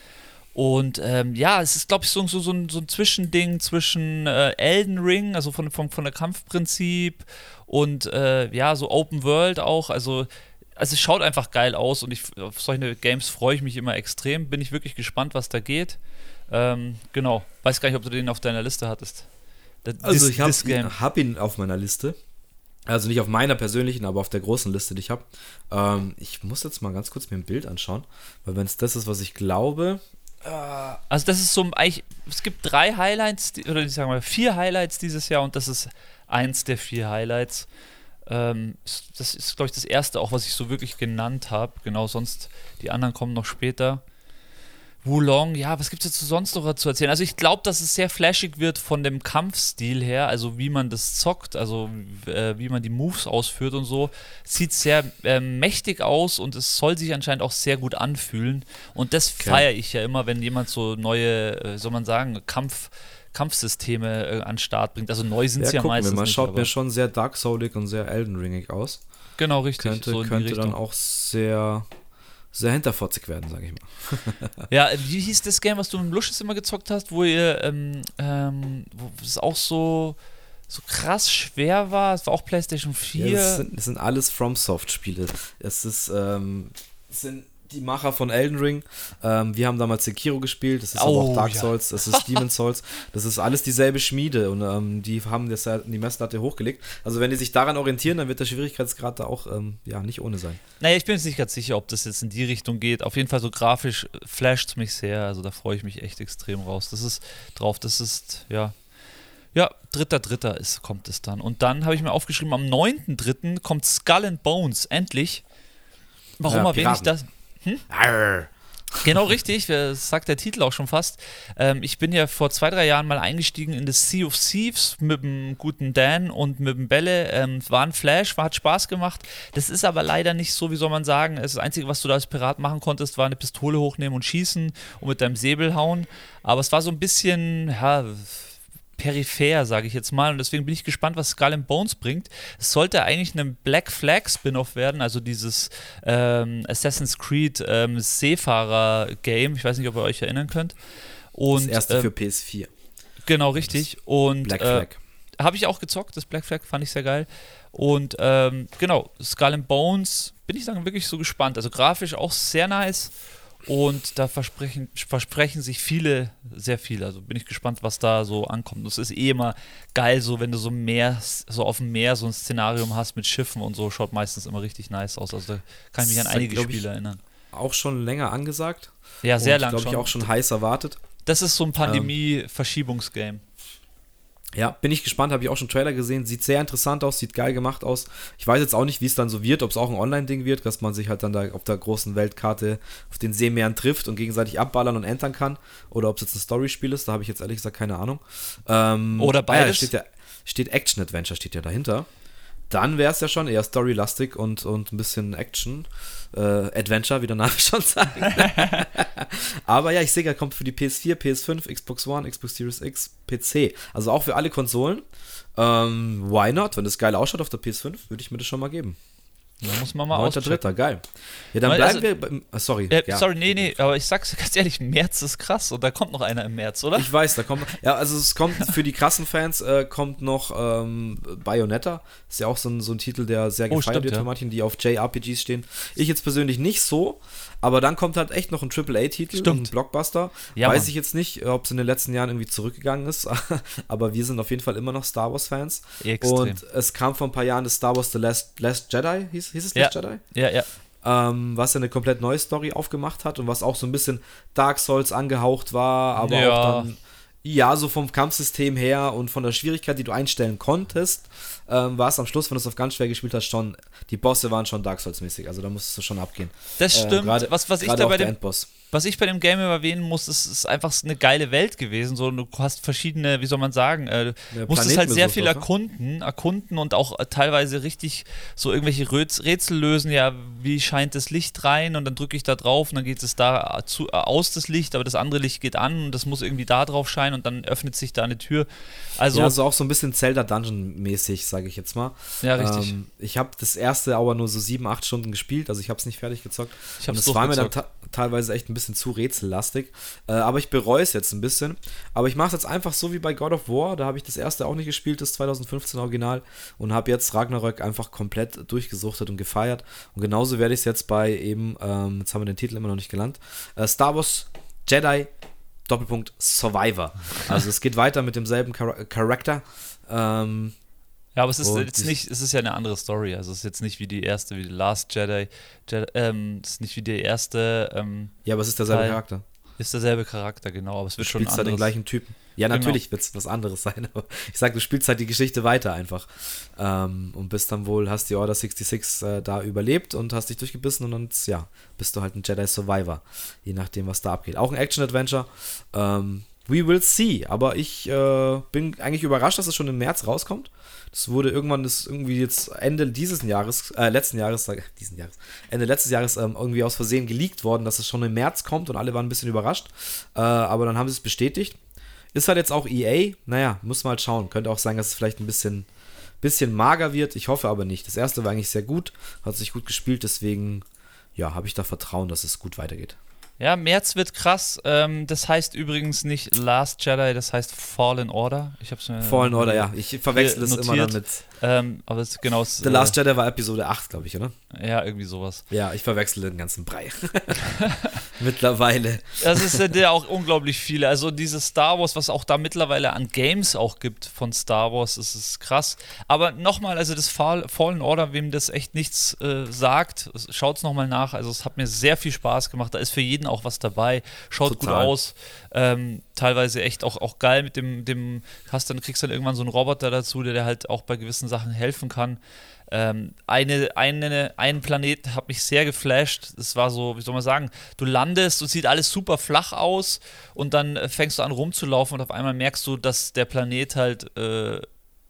Und ähm, ja, es ist, glaube ich, so, so, so, ein, so ein Zwischending zwischen äh, Elden Ring, also von, von, von der Kampfprinzip und äh, ja, so Open World auch. Also, also es schaut einfach geil aus und ich, auf solche Games freue ich mich immer extrem. Bin ich wirklich gespannt, was da geht. Ähm, genau. Weiß gar nicht, ob du den auf deiner Liste hattest. Da- Also ich habe Game. hab ihn auf meiner Liste. Also nicht auf meiner persönlichen, aber auf der großen Liste, die ich habe. Ähm, ich muss jetzt mal ganz kurz mir ein Bild anschauen, weil wenn es das ist, was ich glaube, Also das ist so eigentlich, es gibt drei Highlights, oder ich sage mal vier Highlights dieses Jahr und das ist eins der vier Highlights. Ähm, das ist, glaube ich, das erste auch, was ich so wirklich genannt habe. Genau, sonst die anderen kommen noch später. Wulong, ja, was gibt es jetzt sonst noch zu erzählen? Also ich glaube, dass es sehr flashig wird von dem Kampfstil her, also wie man das zockt, also äh, wie man die Moves ausführt und so. Sieht sehr ähm, mächtig aus und es soll sich anscheinend auch sehr gut anfühlen. Und das Okay. feiere ich ja immer, wenn jemand so neue, äh, soll man sagen, Kampf, Kampfsysteme äh, an den Start bringt. Also neu sind ja, sie ja, meistens nicht. schaut mir schon sehr Dark Soulig und sehr Elden Ringig aus. genau, richtig. Könnte, so könnte dann auch sehr, sehr hinterfotzig werden, sage ich mal. Ja, wie hieß das Game, was du mit Lusches immer gezockt hast, wo ihr, ähm, ähm, wo es auch so, so krass schwer war? Es war auch PlayStation 4. Ja, das, sind, das sind alles FromSoft-Spiele. Es ist, ähm, es sind die Macher von Elden Ring. Ähm, wir haben damals Sekiro gespielt. Das ist aber Oh, auch Dark ja. Souls. Das ist Demon Souls. Das ist alles dieselbe Schmiede und ähm, die haben das ja in die Messlatte hochgelegt. Also wenn die sich daran orientieren, dann wird der Schwierigkeitsgrad da auch ähm, ja nicht ohne sein. Naja, ich bin jetzt nicht ganz sicher, ob das jetzt in die Richtung geht. Auf jeden Fall so grafisch flasht es mich sehr. Also da freue ich mich echt extrem raus. Das ist drauf, das ist, ja. Ja, dritter, dritter ist, kommt es dann. Und dann habe ich mir aufgeschrieben, am 9.3. kommt Skull and Bones, endlich. Warum Ja, erwähne ich Piraten. Das? Arr. Genau richtig, das sagt der Titel auch schon fast. Ähm, ich bin ja vor zwei, drei Jahren mal eingestiegen in das Sea of Thieves mit dem guten Dan und mit dem Bälle. Ähm, war ein Flash, war, hat Spaß gemacht. Das ist aber leider nicht so, wie soll man sagen. Das Einzige, was du da als Pirat machen konntest, war eine Pistole hochnehmen und schießen und mit deinem Säbel hauen. Aber es war so ein bisschen, ja, peripher, sage ich jetzt mal. Und deswegen bin ich gespannt, was Skull and Bones bringt. Es sollte eigentlich ein Black Flag Spin-off werden, also dieses ähm, Assassin's Creed ähm, Seefahrer-Game. Ich weiß nicht, ob ihr euch erinnern könnt. Und, Das erste ähm, für PS4. Genau, richtig. Und Black äh, Flag. habe ich auch gezockt, das Black Flag fand ich sehr geil. Und ähm, genau, Skull and Bones bin ich dann wirklich so gespannt. Also grafisch auch sehr nice. Und da versprechen, versprechen sich viele sehr viel. Also bin ich gespannt, was da so ankommt. Das ist eh immer geil, so wenn du so Meer, so auf dem Meer so ein Szenarium hast mit Schiffen und so, schaut meistens immer richtig nice aus. Also da kann ich mich an einige Spiele erinnern. Auch schon länger angesagt. Ja, sehr und, lang glaube ich, auch schon heiß erwartet. Das ist so Ähm. ein Pandemie-Verschiebungsgame. Ja, bin ich gespannt, habe ich auch schon Trailer gesehen. Sieht sehr interessant aus, sieht geil gemacht aus. Ich weiß jetzt auch nicht, wie es dann so wird, ob es auch ein Online-Ding wird, dass man sich halt dann da auf der großen Weltkarte auf den Seemeeren trifft und gegenseitig abballern und entern kann. Oder ob es jetzt ein Storyspiel ist, da habe ich jetzt ehrlich gesagt keine Ahnung. Ähm, Oder ah beides. steht ja, steht Action-Adventure, steht ja dahinter. Dann wäre es ja schon eher storylastig und, und ein bisschen Action. Äh, Adventure, wie der Name schon sagt. Aber ja, ich sehe, er kommt für die PS4, PS5, Xbox One, Xbox Series X, PC. Also auch für alle Konsolen. Ähm, why not? Wenn das geil ausschaut auf der PS5, würde ich mir das schon mal geben. Da muss man mal auschecken. 9.3. geil. Ja, dann Weil, bleiben also- wir beim. ah, sorry. Äh, ja. Sorry, nee, nee, aber ich sag's ganz ehrlich, März ist krass und da kommt noch einer im März, oder? Ich weiß, da kommt. Ja, also es kommt für die krassen Fans äh, kommt noch ähm, Bayonetta. Ist ja auch so ein, so ein Titel, der sehr Oh, gefeiert stimmt, wird ja. manchen, die auf JRPGs stehen. Ich jetzt persönlich nicht so, aber dann kommt halt echt noch ein AAA-Titel, ein Blockbuster. Ja, Weiß ich jetzt nicht, ob es in den letzten Jahren irgendwie zurückgegangen ist, aber wir sind auf jeden Fall immer noch Star Wars-Fans. Und es kam vor ein paar Jahren das Star Wars The Last, Last Jedi, hieß, hieß es Ja. Last Jedi? Ja, ja. ähm, was ja eine komplett neue Story aufgemacht hat und was auch so ein bisschen Dark Souls angehaucht war, aber Ja. auch dann, ja, so vom Kampfsystem her und von der Schwierigkeit, die du einstellen konntest, ähm, war es am Schluss, wenn du es auf ganz schwer gespielt hast, schon, die Bosse waren schon Dark Souls-mäßig, also da musstest du schon abgehen. Das Äh, stimmt. gerade- was, was ich da bei dem, Endboss. Was ich bei dem Game erwähnen muss, ist, ist einfach eine geile Welt gewesen. So, du hast verschiedene, wie soll man sagen, äh, Ja, musstest halt sehr viel oder? erkunden, erkunden und auch äh, teilweise richtig so irgendwelche Räts Rätsel lösen. Ja, wie scheint das Licht rein und dann drücke ich da drauf und dann geht es da zu, äh, aus das Licht, aber das andere Licht geht an und das muss irgendwie da drauf scheinen und dann öffnet sich da eine Tür. Also, ja, also auch so ein bisschen Zelda Dungeon-mäßig, sage ich jetzt mal. Ja, richtig. Ähm, ich habe das erste aber nur so sieben, acht Stunden gespielt, also ich habe es nicht fertig gezockt. Ich Und es war mir dann teilweise echt ein bisschen zu rätsellastig. Äh, aber ich bereue es jetzt ein bisschen. Aber ich mache es jetzt einfach so wie bei God of War. Da habe ich das erste auch nicht gespielt, das 2015 Original. Und habe jetzt Ragnarök einfach komplett durchgesuchtet und gefeiert. Und genauso werde ich es jetzt bei eben, ähm, jetzt haben wir den Titel immer noch nicht gelernt, äh, Star Wars Jedi Doppelpunkt Survivor. Also es geht weiter mit demselben Char Charakter. Ähm, Ja, aber es ist Und jetzt ich- nicht, es ist ja eine andere Story. Also es ist jetzt nicht wie die erste, wie The Last Jedi. Jedi ähm, es ist nicht wie die erste, ähm, ja, aber es ist derselbe Teil. Charakter. ist derselbe Charakter, genau, aber es Du wird schon spielst halt den gleichen Typen. Ja, Genau. natürlich wird es was anderes sein, aber ich sag, du spielst halt die Geschichte weiter einfach. Ähm, und bist dann wohl, hast die Order 66 äh, da überlebt und hast dich durchgebissen und dann, ja, bist du halt ein Jedi Survivor. Je nachdem, was da abgeht. Auch ein Action-Adventure. Ähm, we will see. Aber ich äh, bin eigentlich überrascht, dass es schon im März rauskommt. Das wurde irgendwann, das irgendwie jetzt Ende dieses Jahres, äh, letzten Jahres, sag- diesen Jahres, Ende letztes Jahres ähm, irgendwie aus Versehen geleakt worden, dass es schon im März kommt und alle waren ein bisschen überrascht. Äh, aber dann haben sie es bestätigt. Ist halt jetzt auch EA. Naja, muss mal halt schauen. Könnte auch sein, dass es vielleicht ein bisschen, bisschen mager wird. Ich hoffe aber nicht. Das erste war eigentlich sehr gut, hat sich gut gespielt, deswegen ja, habe ich da Vertrauen, dass es gut weitergeht. Ja, März wird krass. Ähm, das heißt übrigens nicht Last Jedi, das heißt Fallen Order. Ich hab's mir Fallen Order, ja. Ich verwechsel das immer notiert. mit. Ähm, aber es, genau, es, The Last Jedi war Episode 8, glaube ich, oder? äh, ja, irgendwie sowas. Ja, ich verwechsel den ganzen Brei. Mittlerweile. Das ist ja der auch unglaublich viele. Also dieses Star Wars, was auch da mittlerweile an Games auch gibt von Star Wars, das ist krass. Aber nochmal, also das Fall, Fallen Order, wem das echt nichts äh, sagt, schaut's nochmal nach. Also es hat mir sehr viel Spaß gemacht. Da ist für jeden auch was dabei. Schaut Total. gut aus. Ähm, teilweise echt auch, auch geil mit dem, dem, hast dann, kriegst dann irgendwann so einen Roboter dazu, der dir halt auch bei gewissen Sachen helfen kann. Ähm, eine, eine, ein Planet hat mich sehr geflasht. Es war so, wie soll man sagen, du landest und sieht alles super flach aus und dann äh, fängst du an rumzulaufen und auf einmal merkst du, dass der Planet halt äh,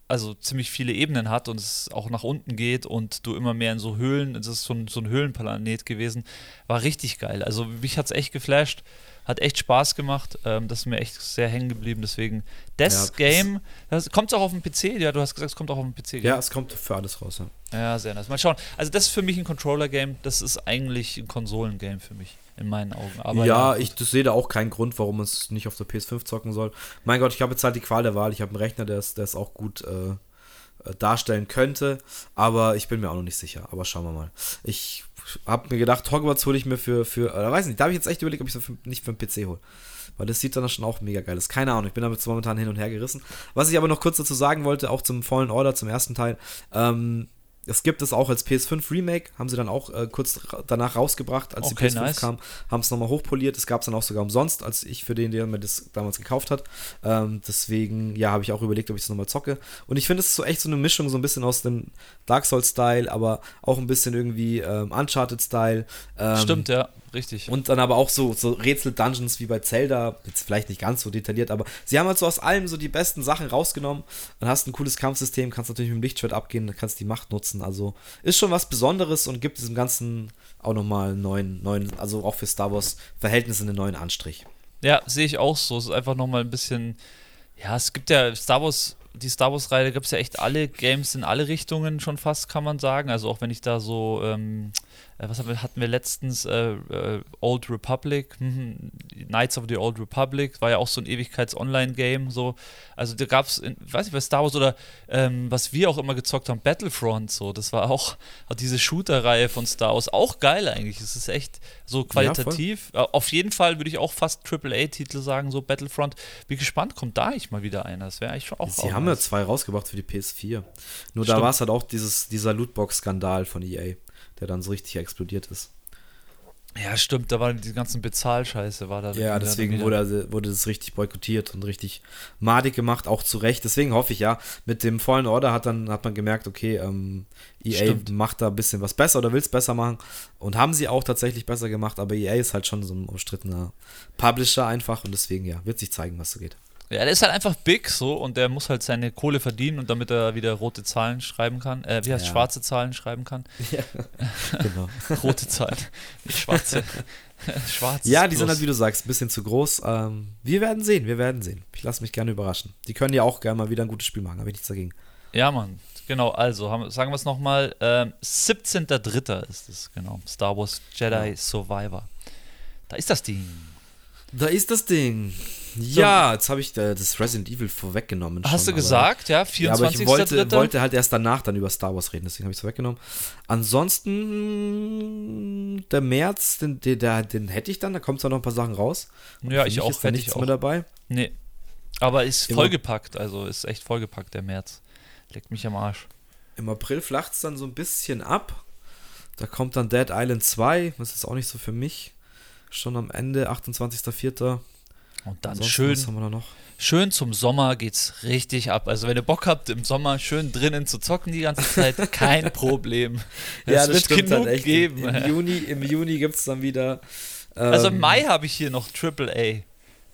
also ziemlich viele Ebenen hat und es auch nach unten geht und du immer mehr in so Höhlen, es ist so ein, so ein Höhlenplanet gewesen. War richtig geil. Also mich hat es echt geflasht. Hat echt Spaß gemacht. Ähm, das ist mir echt sehr hängen geblieben. Deswegen, das Ja, Game, das kommt auch auf dem PC. Ja, du hast gesagt, es kommt auch auf dem PC. Ja, es kommt für alles raus. Ja. Ja, sehr nice. Mal schauen. Also das ist für mich ein Controller-Game. Das ist eigentlich ein Konsolen-Game für mich, in meinen Augen. Aber ja, gut. ich sehe da auch keinen Grund, warum es nicht auf der PS5 zocken soll. Mein Gott, ich habe jetzt halt die Qual der Wahl. Ich habe einen Rechner, der es der es auch gut äh, äh, darstellen könnte, aber ich bin mir auch noch nicht sicher. Aber schauen wir mal. Ich habe mir gedacht, Hogwarts hole ich mir für, für oder weiß nicht, da habe ich jetzt echt überlegt, ob ich es nicht für den PC hole. Weil das sieht dann schon auch mega geil aus. Keine Ahnung, ich bin damit momentan hin und her gerissen. Was ich aber noch kurz dazu sagen wollte, auch zum Fallen Order, zum ersten Teil, ähm, es gibt es auch als PS5 Remake, haben sie dann auch äh, kurz danach rausgebracht, als Okay, die PS5 nice. kam, haben es nochmal hochpoliert. Es gab es dann auch sogar umsonst, als ich für den, der mir das damals gekauft hat. Ähm, deswegen, ja, habe ich auch überlegt, ob ich es nochmal zocke. Und ich finde, es ist so echt so eine Mischung, so ein bisschen aus dem Dark Souls-Style, aber auch ein bisschen irgendwie ähm, Uncharted-Style. Ähm, Stimmt, ja, richtig. und dann aber auch so, so Rätsel-Dungeons wie bei Zelda. Jetzt vielleicht nicht ganz so detailliert, aber sie haben halt so aus allem so die besten Sachen rausgenommen. Dann hast ein cooles Kampfsystem, kannst natürlich mit dem Lichtschwert abgehen, kannst die Macht nutzen. Also ist schon was Besonderes und gibt diesem Ganzen auch nochmal einen neuen, neuen, also auch für Star Wars Verhältnisse einen neuen Anstrich. Ja, sehe ich auch so. Es ist einfach nochmal ein bisschen. Ja, es gibt ja Star Wars, die Star Wars-Reihe, gibt es ja echt alle Games in alle Richtungen schon fast, kann man sagen. Also auch wenn ich da so, ähm, äh, was haben wir, hatten wir letztens, äh, äh, Old Republic, mhm, Knights of the Old Republic, war ja auch so ein Ewigkeits-Online-Game, so. Also da gab es, weiß nicht, bei Star Wars oder ähm, was wir auch immer gezockt haben, Battlefront, so. Das war auch, auch diese Shooter-Reihe von Star Wars, auch geil eigentlich. Es ist echt so qualitativ. Äh, Auf jeden Fall würde ich auch fast AAA-Titel sagen, so Battlefront. Bin gespannt, kommt da eigentlich mal wieder einer. Das wäre eigentlich schon auch. Sie auch haben ja zwei rausgebracht für die PS4. Nur da Stimmt. war es halt auch dieses, dieser Lootbox-Skandal von EA, der dann so richtig explodiert ist. Ja, stimmt, da war die ganzen Bezahlscheiße, war da. Ja, deswegen wurde, wurde das richtig boykottiert und richtig madig gemacht, auch zu Recht. Deswegen hoffe ich ja, mit dem Fallen Order hat dann hat man gemerkt, okay, ähm, EA stimmt. macht da ein bisschen was besser oder will es besser machen. Und haben sie auch tatsächlich besser gemacht, aber EA ist halt schon so ein umstrittener Publisher einfach und deswegen, ja, wird sich zeigen, was so geht. Ja, der ist halt einfach big so und der muss halt seine Kohle verdienen und damit er wieder rote Zahlen schreiben kann, äh, wie heißt ja. schwarze Zahlen schreiben kann. Ja, genau. rote Zahlen, nicht schwarze. Schwarz. Ja, die sind halt, wie du sagst, ein bisschen zu groß. Ähm, wir werden sehen, wir werden sehen. Ich lasse mich gerne überraschen. Die können ja auch gerne mal wieder ein gutes Spiel machen, habe ich nichts dagegen. Ja, Mann. Genau, also haben, sagen wir es nochmal. Ähm, 17.03. ist es, genau. Star Wars Jedi ja. Survivor. Da ist das Ding. Da ist das Ding. Ja, jetzt habe ich das Resident Evil vorweggenommen. Hast schon, du gesagt, ja? 24. Ja, aber ich wollte, wollte, halt erst danach dann über Star Wars reden, deswegen habe ich es vorweggenommen. Ansonsten, der März, den, den, den hätte ich dann, da kommt zwar noch ein paar Sachen raus. Ja, ich auch. Ist da nichts auch. mehr dabei. Nee. Aber ist vollgepackt, also ist echt vollgepackt, der März. Leckt mich am Arsch. Im April flacht es dann so ein bisschen ab. Da kommt dann Dead Island 2, das ist auch nicht so für mich. Schon am Ende, 28.04. Und dann Ansonsten, schön, was haben wir da noch? schön zum Sommer geht's richtig ab. Also wenn ihr Bock habt, im Sommer schön drinnen zu zocken die ganze Zeit, kein Problem. Es ja, das wird genug halt geben. Im, Im, Juni, im Juni gibt's dann wieder. Ähm, also im ähm, Mai habe ich hier noch AAA.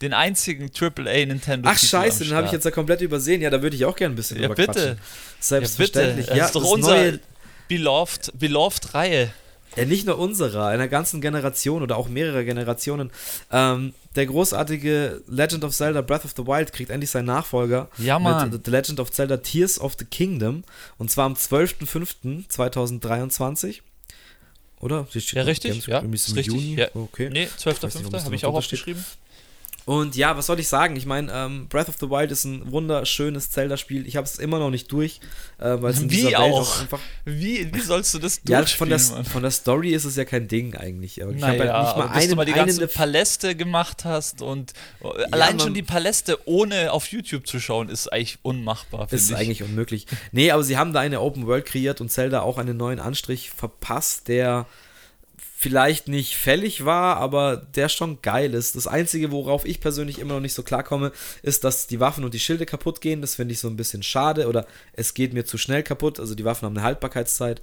Den einzigen AAA Nintendo. Ach scheiße, den habe ich jetzt ja komplett übersehen. Ja, da würde ich auch gerne ein bisschen ja, drüber bitte. Selbstverständlich. Ja, bitte. Das ist doch unser Beloved, Beloved Reihe. Ja, nicht nur unserer, einer ganzen Generation oder auch mehrere Generationen. Ähm, der großartige Legend of Zelda Breath of the Wild kriegt endlich seinen Nachfolger. Ja, Mann. Mit The Legend of Zelda Tears of the Kingdom. Und zwar am 12.05.2023. Oder? Ja, richtig. Ja, ist richtig. Juni. Ja. Okay. Nee, 12.05. habe ich auch aufgeschrieben. Und ja, was soll ich sagen? Ich meine, ähm, Breath of the Wild ist ein wunderschönes Zelda-Spiel. Ich habe es immer noch nicht durch, äh, weil es in dieser auch? Welt auch einfach. Wie, wie sollst du das Ja, von der, von der Story ist es ja kein Ding eigentlich. Aber ich naja, habe halt nicht mal einen, du mal die ganzen Paläste gemacht hast und ja, allein schon die Paläste ohne auf YouTube zu schauen, ist eigentlich unmachbar. Ist ich. eigentlich unmöglich. Nee, aber sie haben da eine Open World kreiert und Zelda auch einen neuen Anstrich verpasst, der vielleicht nicht fällig war, aber der schon geil ist. Das Einzige, worauf ich persönlich immer noch nicht so klarkomme, ist, dass die Waffen und die Schilde kaputt gehen. Das finde ich so ein bisschen schade oder es geht mir zu schnell kaputt. Also die Waffen haben eine Haltbarkeitszeit.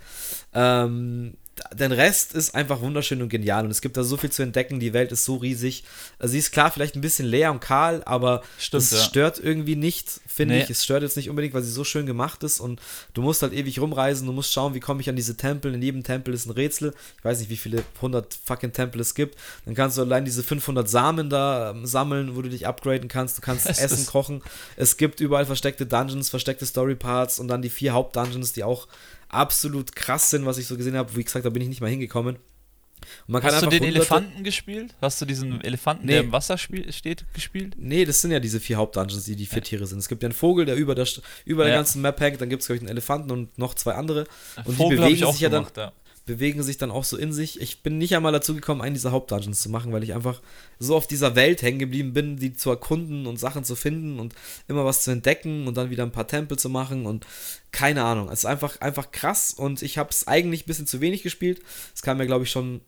Ähm, der Rest ist einfach wunderschön und genial und es gibt da so viel zu entdecken. Die Welt ist so riesig. Also sie ist klar vielleicht ein bisschen leer und kahl, aber Stimmt, es ja. stört irgendwie nicht, finde nee. ich. Es stört jetzt nicht unbedingt, weil sie so schön gemacht ist und du musst halt ewig rumreisen. Du musst schauen, wie komme ich an diese Tempel. In jedem Tempel ist ein Rätsel. Ich weiß nicht, wie viele 100 fucking Tempel es gibt. Dann kannst du allein diese 500 Samen da ähm, sammeln, wo du dich upgraden kannst. Du kannst Essen kochen. Es gibt überall versteckte Dungeons, versteckte Story Parts und dann die vier Hauptdungeons, die auch absolut krass sind, was ich so gesehen habe. Wie gesagt, da bin ich nicht mal hingekommen. Hast du den Elefanten gespielt? Hast du diesen Elefanten, nee. der im Wasser spiel, steht, gespielt? Nee, das sind ja diese vier Hauptdungeons, die die vier ja. Tiere sind. Es gibt ja einen Vogel, der über der, über ja. der ganzen Map hängt, dann gibt es, glaube ich, einen Elefanten und noch zwei andere. Und Vogel die bewegen sich ja dann. Bewegen sich dann auch so in sich. Ich bin nicht einmal dazu gekommen, einen dieser Hauptdungeons zu machen, weil ich einfach so auf dieser Welt hängen geblieben bin, die zu erkunden und Sachen zu finden und immer was zu entdecken und dann wieder ein paar Tempel zu machen und keine Ahnung. Es ist einfach, einfach krass und ich habe es eigentlich ein bisschen zu wenig gespielt. Es kam mir, glaube ich, schon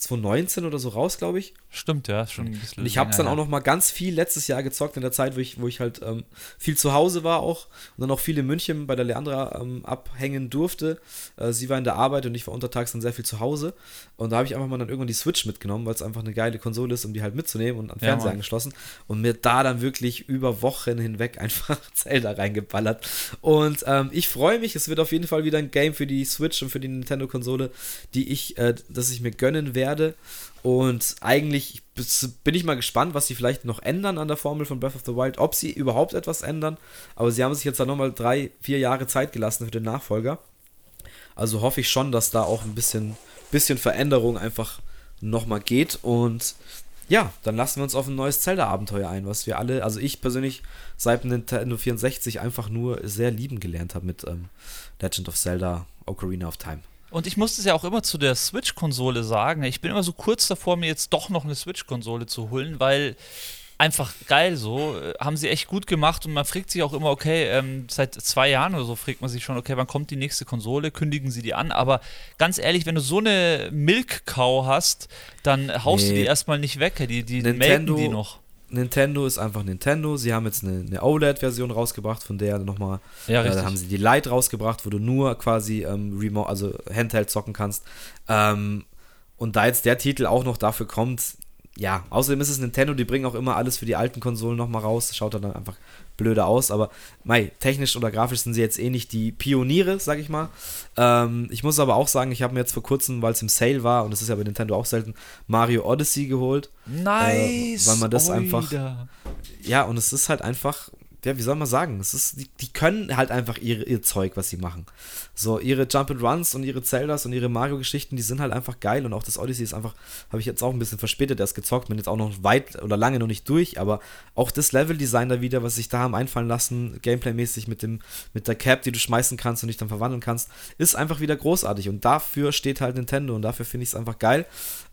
2019 oder so raus, glaube ich. Stimmt, ja, schon ein bisschen. Und ich habe es dann auch noch mal ganz viel letztes Jahr gezockt, in der Zeit, wo ich, wo ich halt ähm, viel zu Hause war auch und dann auch viel in München bei der Leandra ähm, abhängen durfte. Äh, sie war in der Arbeit und ich war untertags dann sehr viel zu Hause. Und da habe ich einfach mal dann irgendwann die Switch mitgenommen, weil es einfach eine geile Konsole ist, um die halt mitzunehmen und an ja, Fernseher Mann. angeschlossen. Und mir da dann wirklich über Wochen hinweg einfach Zelda reingeballert. Und ähm, ich freue mich, es wird auf jeden Fall wieder ein Game für die Switch und für die Nintendo-Konsole, die ich, äh, das ich mir gönnen werde werde. Und eigentlich bin ich mal gespannt, was sie vielleicht noch ändern an der Formel von Breath of the Wild, ob sie überhaupt etwas ändern. Aber sie haben sich jetzt da nochmal drei, vier Jahre Zeit gelassen für den Nachfolger. Also hoffe ich schon, dass da auch ein bisschen, bisschen Veränderung einfach nochmal geht. Und ja, dann lassen wir uns auf ein neues Zelda-Abenteuer ein, was wir alle, also ich persönlich seit Nintendo 64 einfach nur sehr lieben gelernt habe mit ähm, Legend of Zelda Ocarina of Time. Und ich musste es ja auch immer zu der Switch-Konsole sagen. Ich bin immer so kurz davor, mir jetzt doch noch eine Switch-Konsole zu holen, weil einfach geil so. Äh, haben sie echt gut gemacht und man fragt sich auch immer, okay, ähm, seit zwei Jahren oder so fragt man sich schon, okay, wann kommt die nächste Konsole? Kündigen sie die an? Aber ganz ehrlich, wenn du so eine Milk-Cow hast, dann haust nee. du die erstmal nicht weg. Die, die Nintendo, melken die noch. Nintendo ist einfach Nintendo. Sie haben jetzt eine, eine OLED-Version rausgebracht, von der nochmal, ja, äh, da haben sie die Lite rausgebracht, wo du nur quasi ähm, Remote, also Handheld zocken kannst. Ähm, und da jetzt der Titel auch noch dafür kommt, ja, außerdem ist es Nintendo, die bringen auch immer alles für die alten Konsolen nochmal raus. Schaut dann einfach blöder aus, aber mei, technisch oder grafisch sind sie jetzt eh nicht die Pioniere, sag ich mal. Ähm, ich muss aber auch sagen, ich habe mir jetzt vor kurzem, weil es im Sale war, und das ist ja bei Nintendo auch selten, Mario Odyssey geholt. Nice! Äh, weil man das Oida. einfach. Ja, und es ist halt einfach ja, wie soll man sagen, es ist, die, die können halt einfach ihre, ihr Zeug, was sie machen. So, ihre Jump-and-Runs und ihre Zeldas und ihre Mario-Geschichten, die sind halt einfach geil und auch das Odyssey ist einfach, habe ich jetzt auch ein bisschen verspätet erst gezockt, bin jetzt auch noch weit oder lange noch nicht durch, aber auch das Level-Design da wieder, was sich da haben einfallen lassen, Gameplay-mäßig mit mit der Cap, die du schmeißen kannst und dich dann verwandeln kannst, ist einfach wieder großartig und dafür steht halt Nintendo und dafür finde ich es einfach geil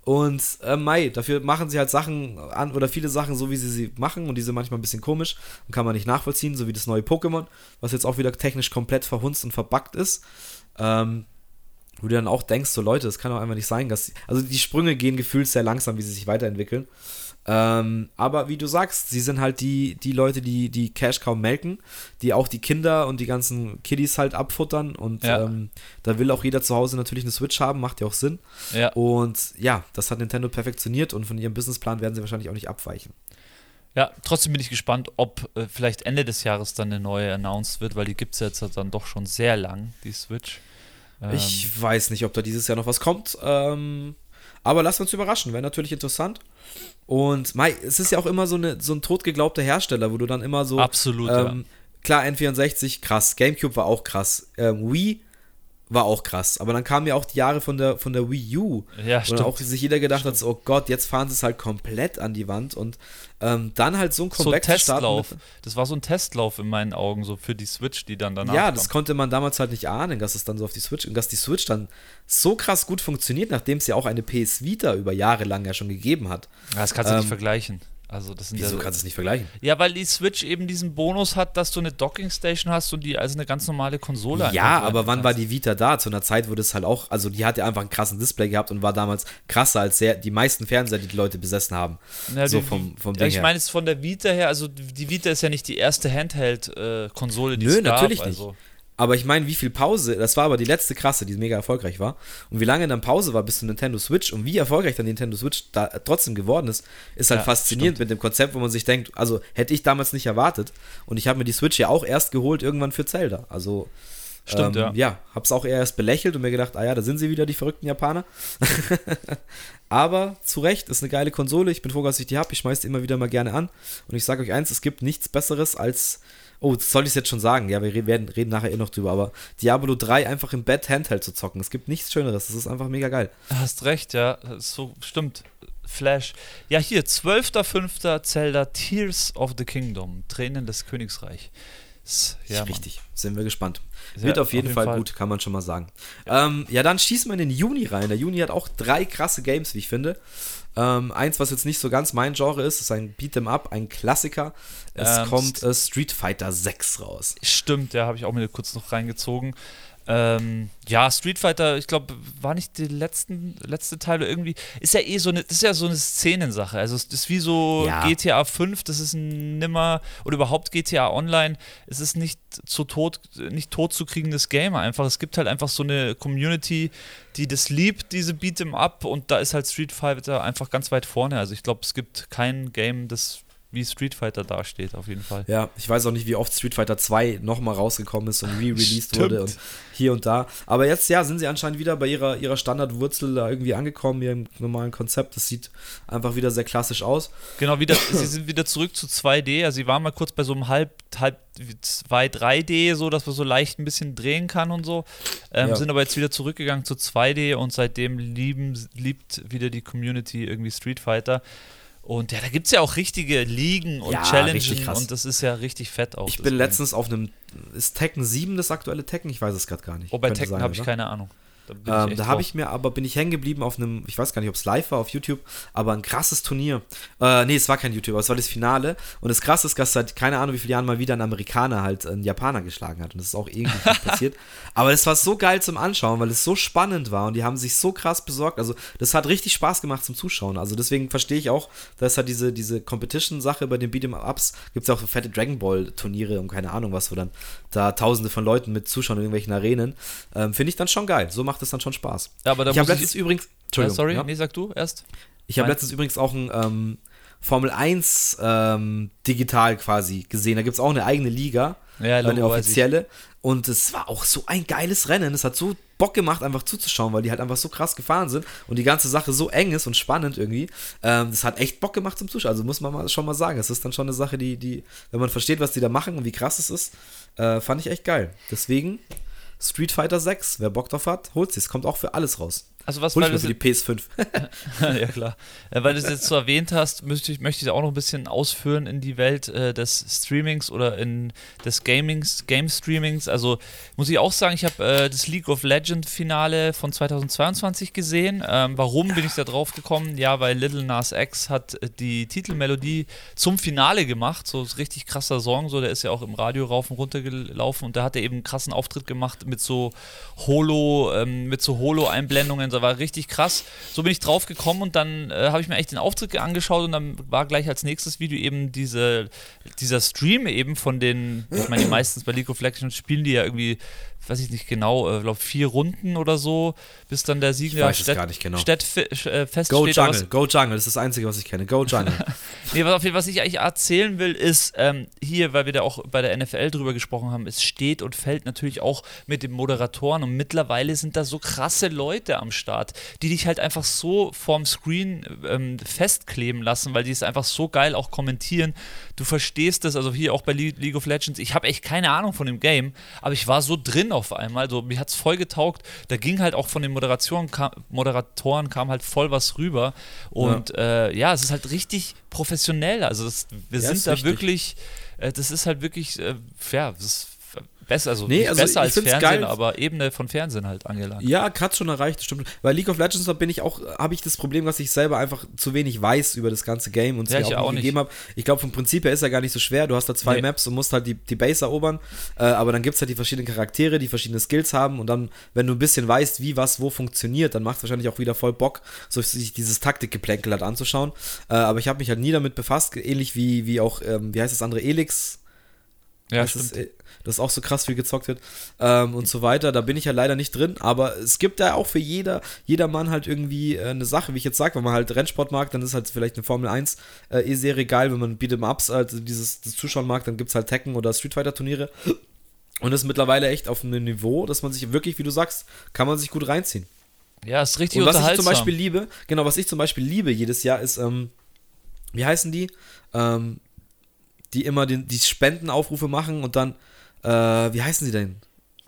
und äh, Mai, dafür machen sie halt Sachen an oder viele Sachen so, wie sie sie machen und die sind manchmal ein bisschen komisch und kann man nicht nachvollziehen, so wie das neue Pokémon, was jetzt auch wieder technisch komplett verhunzt und verbuggt ist. Ähm, wo du dann auch denkst, so Leute, das kann doch einfach nicht sein, dass. Also die Sprünge gehen gefühlt sehr langsam, wie sie sich weiterentwickeln. Ähm, aber wie du sagst, sie sind halt die, die Leute, die die Cash kaum melken, die auch die Kinder und die ganzen Kiddies halt abfuttern. Und ja. ähm, da will auch jeder zu Hause natürlich eine Switch haben, macht ja auch Sinn. Ja. Und ja, das hat Nintendo perfektioniert und von ihrem Businessplan werden sie wahrscheinlich auch nicht abweichen. Ja, trotzdem bin ich gespannt, ob äh, vielleicht Ende des Jahres dann eine neue announced wird, weil die gibt es jetzt dann doch schon sehr lang, die Switch. Ähm, ich weiß nicht, ob da dieses Jahr noch was kommt. Ähm, aber lass uns überraschen, wäre natürlich interessant. Und Mai, es ist ja auch immer so, eine, so ein totgeglaubter Hersteller, wo du dann immer so. Absolut. Ähm, ja. Klar, N64, krass. GameCube war auch krass. Ähm, Wii war auch krass. Aber dann kamen ja auch die Jahre von der, von der Wii U. Ja, stimmt. Und auch sich jeder gedacht stimmt. hat, so, oh Gott, jetzt fahren sie es halt komplett an die Wand. Und ähm, dann halt so ein Comeback so ein Testlauf. Das war so ein Testlauf in meinen Augen, so für die Switch, die dann danach Ja, das kam. konnte man damals halt nicht ahnen, dass es dann so auf die Switch, und dass die Switch dann so krass gut funktioniert, nachdem es ja auch eine PS Vita über Jahre lang ja schon gegeben hat. Ja, das kannst du ähm, nicht vergleichen. Also das sind Wieso ja, kannst du es nicht vergleichen? Ja, weil die Switch eben diesen Bonus hat, dass du eine Docking-Station hast und die als eine ganz normale Konsole Ja, aber wann war die Vita da? Zu einer Zeit, wo das halt auch, also die hat ja einfach einen krassen Display gehabt und war damals krasser als sehr, die meisten Fernseher, die die Leute besessen haben. Ja, so die, vom, vom Ding Ich meine es von der Vita her, also die Vita ist ja nicht die erste Handheld-Konsole, äh, die Nö, es gab. Nö, natürlich nicht. Also. Aber ich meine, wie viel Pause, das war aber die letzte krasse, die mega erfolgreich war. Und wie lange dann Pause war bis zum Nintendo Switch und wie erfolgreich dann Nintendo Switch da trotzdem geworden ist, ist halt ja, faszinierend stimmt. mit dem Konzept, wo man sich denkt, also hätte ich damals nicht erwartet. Und ich habe mir die Switch ja auch erst geholt, irgendwann für Zelda. Also. Stimmt, ähm, ja. Ja, hab's auch eher erst belächelt und mir gedacht, ah ja, da sind sie wieder, die verrückten Japaner. Aber zu Recht, ist eine geile Konsole. Ich bin froh, dass ich die habe. Ich schmeiße die immer wieder mal gerne an. Und ich sage euch eins, es gibt nichts Besseres als Oh, soll ich es jetzt schon sagen? Ja, wir werden, reden nachher eh noch drüber, aber Diablo 3 einfach im Bett Handheld zu zocken. Es gibt nichts Schöneres. Das ist einfach mega geil. Hast recht, ja. So stimmt. Flash. Ja, hier, 12.05. Zelda Tears of the Kingdom. Tränen des Königsreich. Ja, richtig. Sind wir gespannt. Wird auf jeden, auf jeden Fall, Fall, gut, kann man schon mal sagen. Ja. Ähm, ja, dann schießen wir in den Juni rein. Der Juni hat auch drei krasse Games, wie ich finde. Ähm, eins, was jetzt nicht so ganz mein Genre ist, ist ein Beat'em Up, ein Klassiker. Es ähm, kommt äh, Street Fighter 6 raus. Stimmt, ja, habe ich auch mir kurz noch reingezogen. Ähm, ja, Street Fighter, ich glaube, war nicht die letzten, letzte Teile irgendwie. Ist ja eh so eine, ist ja so eine Szenensache. Also es ist wie so ja. GTA 5, das ist ein nimmer, oder überhaupt GTA Online, es ist nicht zu tot, nicht tot zu kriegendes Game einfach. Es gibt halt einfach so eine Community, die das liebt, diese Beat'em Up, und da ist halt Street Fighter einfach ganz weit vorne. Also ich glaube, es gibt kein Game, das wie Street Fighter dasteht, auf jeden Fall. Ja, ich weiß auch nicht, wie oft Street Fighter 2 nochmal rausgekommen ist und re-released wurde und hier und da. Aber jetzt, ja, sind sie anscheinend wieder bei ihrer, ihrer Standardwurzel da irgendwie angekommen, ihrem normalen Konzept. Das sieht einfach wieder sehr klassisch aus. Genau, wieder, sie sind wieder zurück zu 2D. Also, sie waren mal kurz bei so einem halb, halb 2, 3D, so dass man so leicht ein bisschen drehen kann und so. Ähm, ja. Sind aber jetzt wieder zurückgegangen zu 2D und seitdem lieben, liebt wieder die Community irgendwie Street Fighter. Und ja, da gibt es ja auch richtige Ligen und ja, Challenges und das ist ja richtig fett auch. Ich bin letztens auf einem, ist Tekken 7 das aktuelle Tekken? Ich weiß es gerade gar nicht. Oh, bei Tekken habe ich keine Ahnung. Da, ähm, da habe ich mir aber, bin ich hängen geblieben auf einem, ich weiß gar nicht, ob es live war auf YouTube, aber ein krasses Turnier. Äh, nee, es war kein YouTube, aber es war das Finale. Und das krasse ist, dass seit keine Ahnung wie viele Jahren mal wieder ein Amerikaner halt einen Japaner geschlagen hat. Und das ist auch irgendwie passiert. Aber es war so geil zum Anschauen, weil es so spannend war und die haben sich so krass besorgt. Also, das hat richtig Spaß gemacht zum Zuschauen. Also, deswegen verstehe ich auch, dass halt diese, diese Competition-Sache bei den Beat'em-Ups gibt es auch fette Dragon Ball-Turniere und keine Ahnung was, wo dann da tausende von Leuten mit zuschauen in irgendwelchen Arenen. Ähm, Finde ich dann schon geil. So macht es dann schon Spaß. Ja, aber da ich habe letztens ich, übrigens. Entschuldigung. Sorry, ja. nee, sag du erst. Ich habe letztens übrigens auch ein ähm, Formel 1 ähm, digital quasi gesehen. Da gibt es auch eine eigene Liga. Ja, eine offizielle. Und es war auch so ein geiles Rennen. Es hat so Bock gemacht, einfach zuzuschauen, weil die halt einfach so krass gefahren sind und die ganze Sache so eng ist und spannend irgendwie. Ähm, das hat echt Bock gemacht zum Zuschauen. Also muss man mal, schon mal sagen. Es ist dann schon eine Sache, die, die, wenn man versteht, was die da machen und wie krass es ist, äh, fand ich echt geil. Deswegen Street Fighter 6, wer Bock drauf hat, holt sich. Es kommt auch für alles raus. Also was Hol ich mir für die PS5. ja, klar. Äh, weil du es jetzt so erwähnt hast, möchte ich, möchte ich auch noch ein bisschen ausführen in die Welt äh, des Streamings oder in des Gamings, Game Streamings. Also muss ich auch sagen, ich habe äh, das League of Legends Finale von 2022 gesehen. Ähm, warum bin ich da drauf gekommen? Ja, weil Little Nas X hat äh, die Titelmelodie zum Finale gemacht. So ein richtig krasser Song. So, der ist ja auch im Radio rauf und runter gelaufen und da hat er eben einen krassen Auftritt gemacht mit so Holo, ähm, mit so Holo-Einblendungen da war richtig krass. So bin ich drauf gekommen und dann äh, habe ich mir echt den Auftritt angeschaut und dann war gleich als nächstes Video eben diese, dieser Stream eben von den, ich meine, meistens bei League of Legends spielen die ja irgendwie weiß ich nicht genau, äh, glaube vier Runden oder so, bis dann der Sieger gar nicht genau. Städt äh, feststeht. Go Jungle, Go Jungle, das ist das Einzige, was ich kenne. Go Jungle. nee, was, was ich eigentlich erzählen will, ist ähm, hier, weil wir da auch bei der NFL drüber gesprochen haben, es steht und fällt natürlich auch mit den Moderatoren und mittlerweile sind da so krasse Leute am Start, die dich halt einfach so vorm Screen ähm, festkleben lassen, weil die es einfach so geil auch kommentieren. Du verstehst das, also hier auch bei League of Legends, ich habe echt keine Ahnung von dem Game, aber ich war so drin auf einmal. So, mir hat es voll getaugt. Da ging halt auch von den Moderatoren, kam, Moderatoren kam halt voll was rüber. Und ja, äh, ja es ist halt richtig professionell. Also das, wir ja, sind da richtig. wirklich, äh, das ist halt wirklich, äh, ja, das ist Besser, also nee, also besser als Fernsehen, geil. aber Ebene von Fernsehen halt angelangt. Ja, hat schon erreicht, stimmt. Weil League of Legends bin ich auch, habe ich das Problem, dass ich selber einfach zu wenig weiß über das ganze Game und es ja, mir auch, auch nicht gegeben habe. Ich glaube, vom Prinzip her ist er gar nicht so schwer. Du hast da zwei nee. Maps und musst halt die, die Base erobern. Äh, aber dann gibt es halt die verschiedenen Charaktere, die verschiedene Skills haben und dann, wenn du ein bisschen weißt, wie was wo funktioniert, dann macht es wahrscheinlich auch wieder voll Bock, so sich dieses Taktikgeplänkel halt anzuschauen. Äh, aber ich habe mich halt nie damit befasst, ähnlich wie, wie auch, ähm, wie heißt das andere, Elix. Ja, stimmt. Das, dass auch so krass viel gezockt wird ähm, und so weiter. Da bin ich ja leider nicht drin, aber es gibt da auch für jeder, jeder Mann halt irgendwie äh, eine Sache, wie ich jetzt sage, wenn man halt Rennsport mag, dann ist halt vielleicht eine Formel 1 äh, E-Serie geil, wenn man Beat'em Ups, also dieses das Zuschauen mag, dann gibt es halt Tekken oder Street Fighter Turniere. Und das ist mittlerweile echt auf einem Niveau, dass man sich wirklich, wie du sagst, kann man sich gut reinziehen. Ja, ist richtig Und was ich zum Beispiel liebe, genau, was ich zum Beispiel liebe jedes Jahr ist, ähm, wie heißen die? Ähm, die immer den, die Spendenaufrufe machen und dann äh, wie heißen sie denn?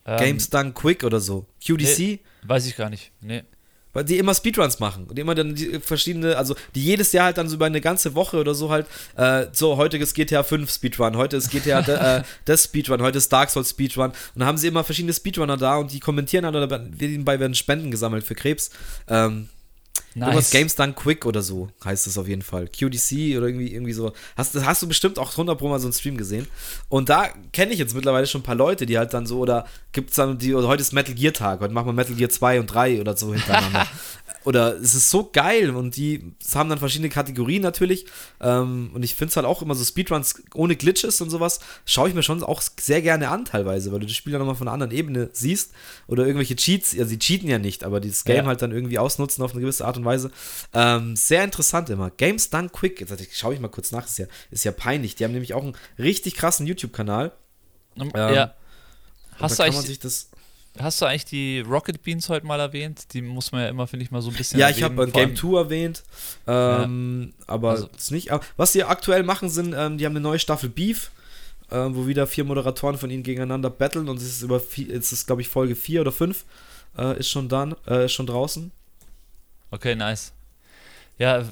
Ähm, Games Done Quick oder so. QDC? Nee, weiß ich gar nicht. Nee. Weil die immer Speedruns machen und immer dann die verschiedene, also die jedes Jahr halt dann so über eine ganze Woche oder so halt, äh, so, heute ist GTA 5 Speedrun, heute ist GTA de, äh, das Speedrun, heute ist Dark Souls Speedrun und dann haben sie immer verschiedene Speedrunner da und die kommentieren dann oder nebenbei werden Spenden gesammelt für Krebs. Ähm, Nice. Irgendwas Games Done Quick oder so heißt es auf jeden Fall. QDC oder irgendwie, irgendwie so. Hast, hast du bestimmt auch 100 Pro mal so einen Stream gesehen. Und da kenne ich jetzt mittlerweile schon ein paar Leute, die halt dann so, oder gibt es dann, die, oder heute ist Metal Gear Tag, heute machen wir Metal Gear 2 und 3 oder so hintereinander. oder es ist so geil und die haben dann verschiedene Kategorien natürlich. Ähm, und ich finde es halt auch immer so Speedruns ohne Glitches und sowas, schaue ich mir schon auch sehr gerne an teilweise, weil du das Spiel dann nochmal von einer anderen Ebene siehst oder irgendwelche Cheats, ja, sie cheaten ja nicht, aber dieses Game ja. halt dann irgendwie ausnutzen auf eine gewisse Art und Weise. Ähm, sehr interessant immer. Games Done Quick, jetzt schaue ich mal kurz nach, ist ja, ist ja peinlich. Die haben nämlich auch einen richtig krassen YouTube-Kanal. Ähm, ja. Hast du eigentlich das Hast du eigentlich die Rocket Beans heute mal erwähnt? Die muss man ja immer, finde ich, mal so ein bisschen. Ja, ich habe Game 2 erwähnt, ähm, ja. aber also. nicht. was sie aktuell machen, sind, ähm, die haben eine neue Staffel Beef, äh, wo wieder vier Moderatoren von ihnen gegeneinander battlen und es ist über es ist, glaube ich, Folge 4 oder 5 äh, ist schon dann, äh, ist schon draußen. Okay, nice. Ja,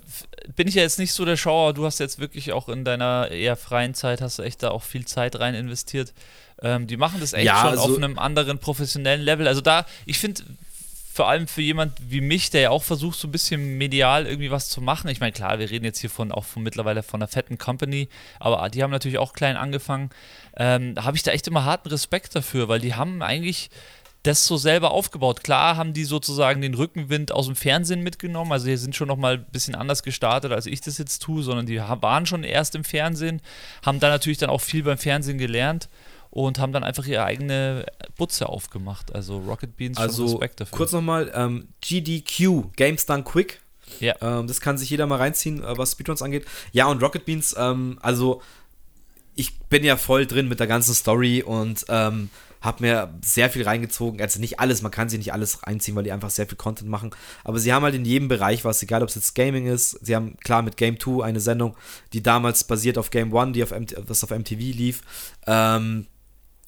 bin ich ja jetzt nicht so der Schauer. Du hast jetzt wirklich auch in deiner eher freien Zeit, hast du echt da auch viel Zeit rein investiert. Ähm, die machen das echt ja, schon also auf einem anderen professionellen Level. Also da, ich finde, vor allem für jemand wie mich, der ja auch versucht, so ein bisschen medial irgendwie was zu machen. Ich meine, klar, wir reden jetzt hier von auch von mittlerweile von einer fetten Company, aber die haben natürlich auch klein angefangen. Ähm, da habe ich da echt immer harten Respekt dafür, weil die haben eigentlich das so selber aufgebaut. Klar haben die sozusagen den Rückenwind aus dem Fernsehen mitgenommen, also die sind schon nochmal ein bisschen anders gestartet, als ich das jetzt tue, sondern die waren schon erst im Fernsehen, haben da natürlich dann auch viel beim Fernsehen gelernt und haben dann einfach ihre eigene Butze aufgemacht. Also Rocket Beans, also, Respekt dafür. Kurz nochmal, ähm, GDQ, Games Done Quick. Ja. Ähm, das kann sich jeder mal reinziehen, äh, was Speedruns angeht. Ja, und Rocket Beans, ähm, also ich bin ja voll drin mit der ganzen Story und ähm, habe mir sehr viel reingezogen. Also nicht alles, man kann sich nicht alles reinziehen, weil die einfach sehr viel Content machen. Aber sie haben halt in jedem Bereich was, egal ob es jetzt Gaming ist. Sie haben klar mit Game 2 eine Sendung, die damals basiert auf Game 1, die auf, MT das auf MTV lief. Ähm,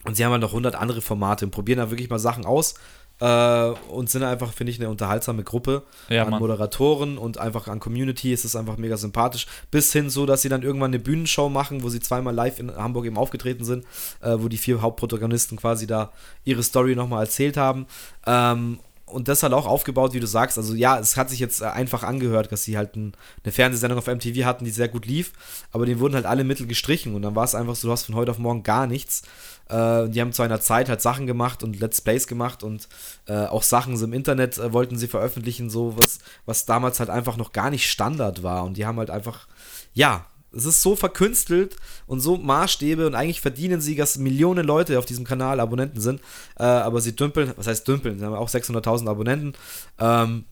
und sie haben halt noch 100 andere Formate und probieren da wirklich mal Sachen aus. Äh, und sind einfach, finde ich, eine unterhaltsame Gruppe ja, an Mann. Moderatoren und einfach an Community. Es ist einfach mega sympathisch. Bis hin so, dass sie dann irgendwann eine Bühnenshow machen, wo sie zweimal live in Hamburg eben aufgetreten sind, äh, wo die vier Hauptprotagonisten quasi da ihre Story nochmal erzählt haben. Ähm, und das hat auch aufgebaut, wie du sagst. Also ja, es hat sich jetzt äh, einfach angehört, dass sie halt ein, eine Fernsehsendung auf MTV hatten, die sehr gut lief, aber denen wurden halt alle Mittel gestrichen und dann war es einfach so, du hast von heute auf morgen gar nichts. Äh, die haben zu einer Zeit halt Sachen gemacht und Let's Plays gemacht und äh, auch Sachen im Internet äh, wollten sie veröffentlichen, so was, was damals halt einfach noch gar nicht Standard war und die haben halt einfach, ja, es ist so verkünstelt und so Maßstäbe und eigentlich verdienen sie, dass Millionen Leute auf diesem Kanal Abonnenten sind, äh, aber sie dümpeln, was heißt dümpeln, sie haben auch 600.000 Abonnenten. Ähm,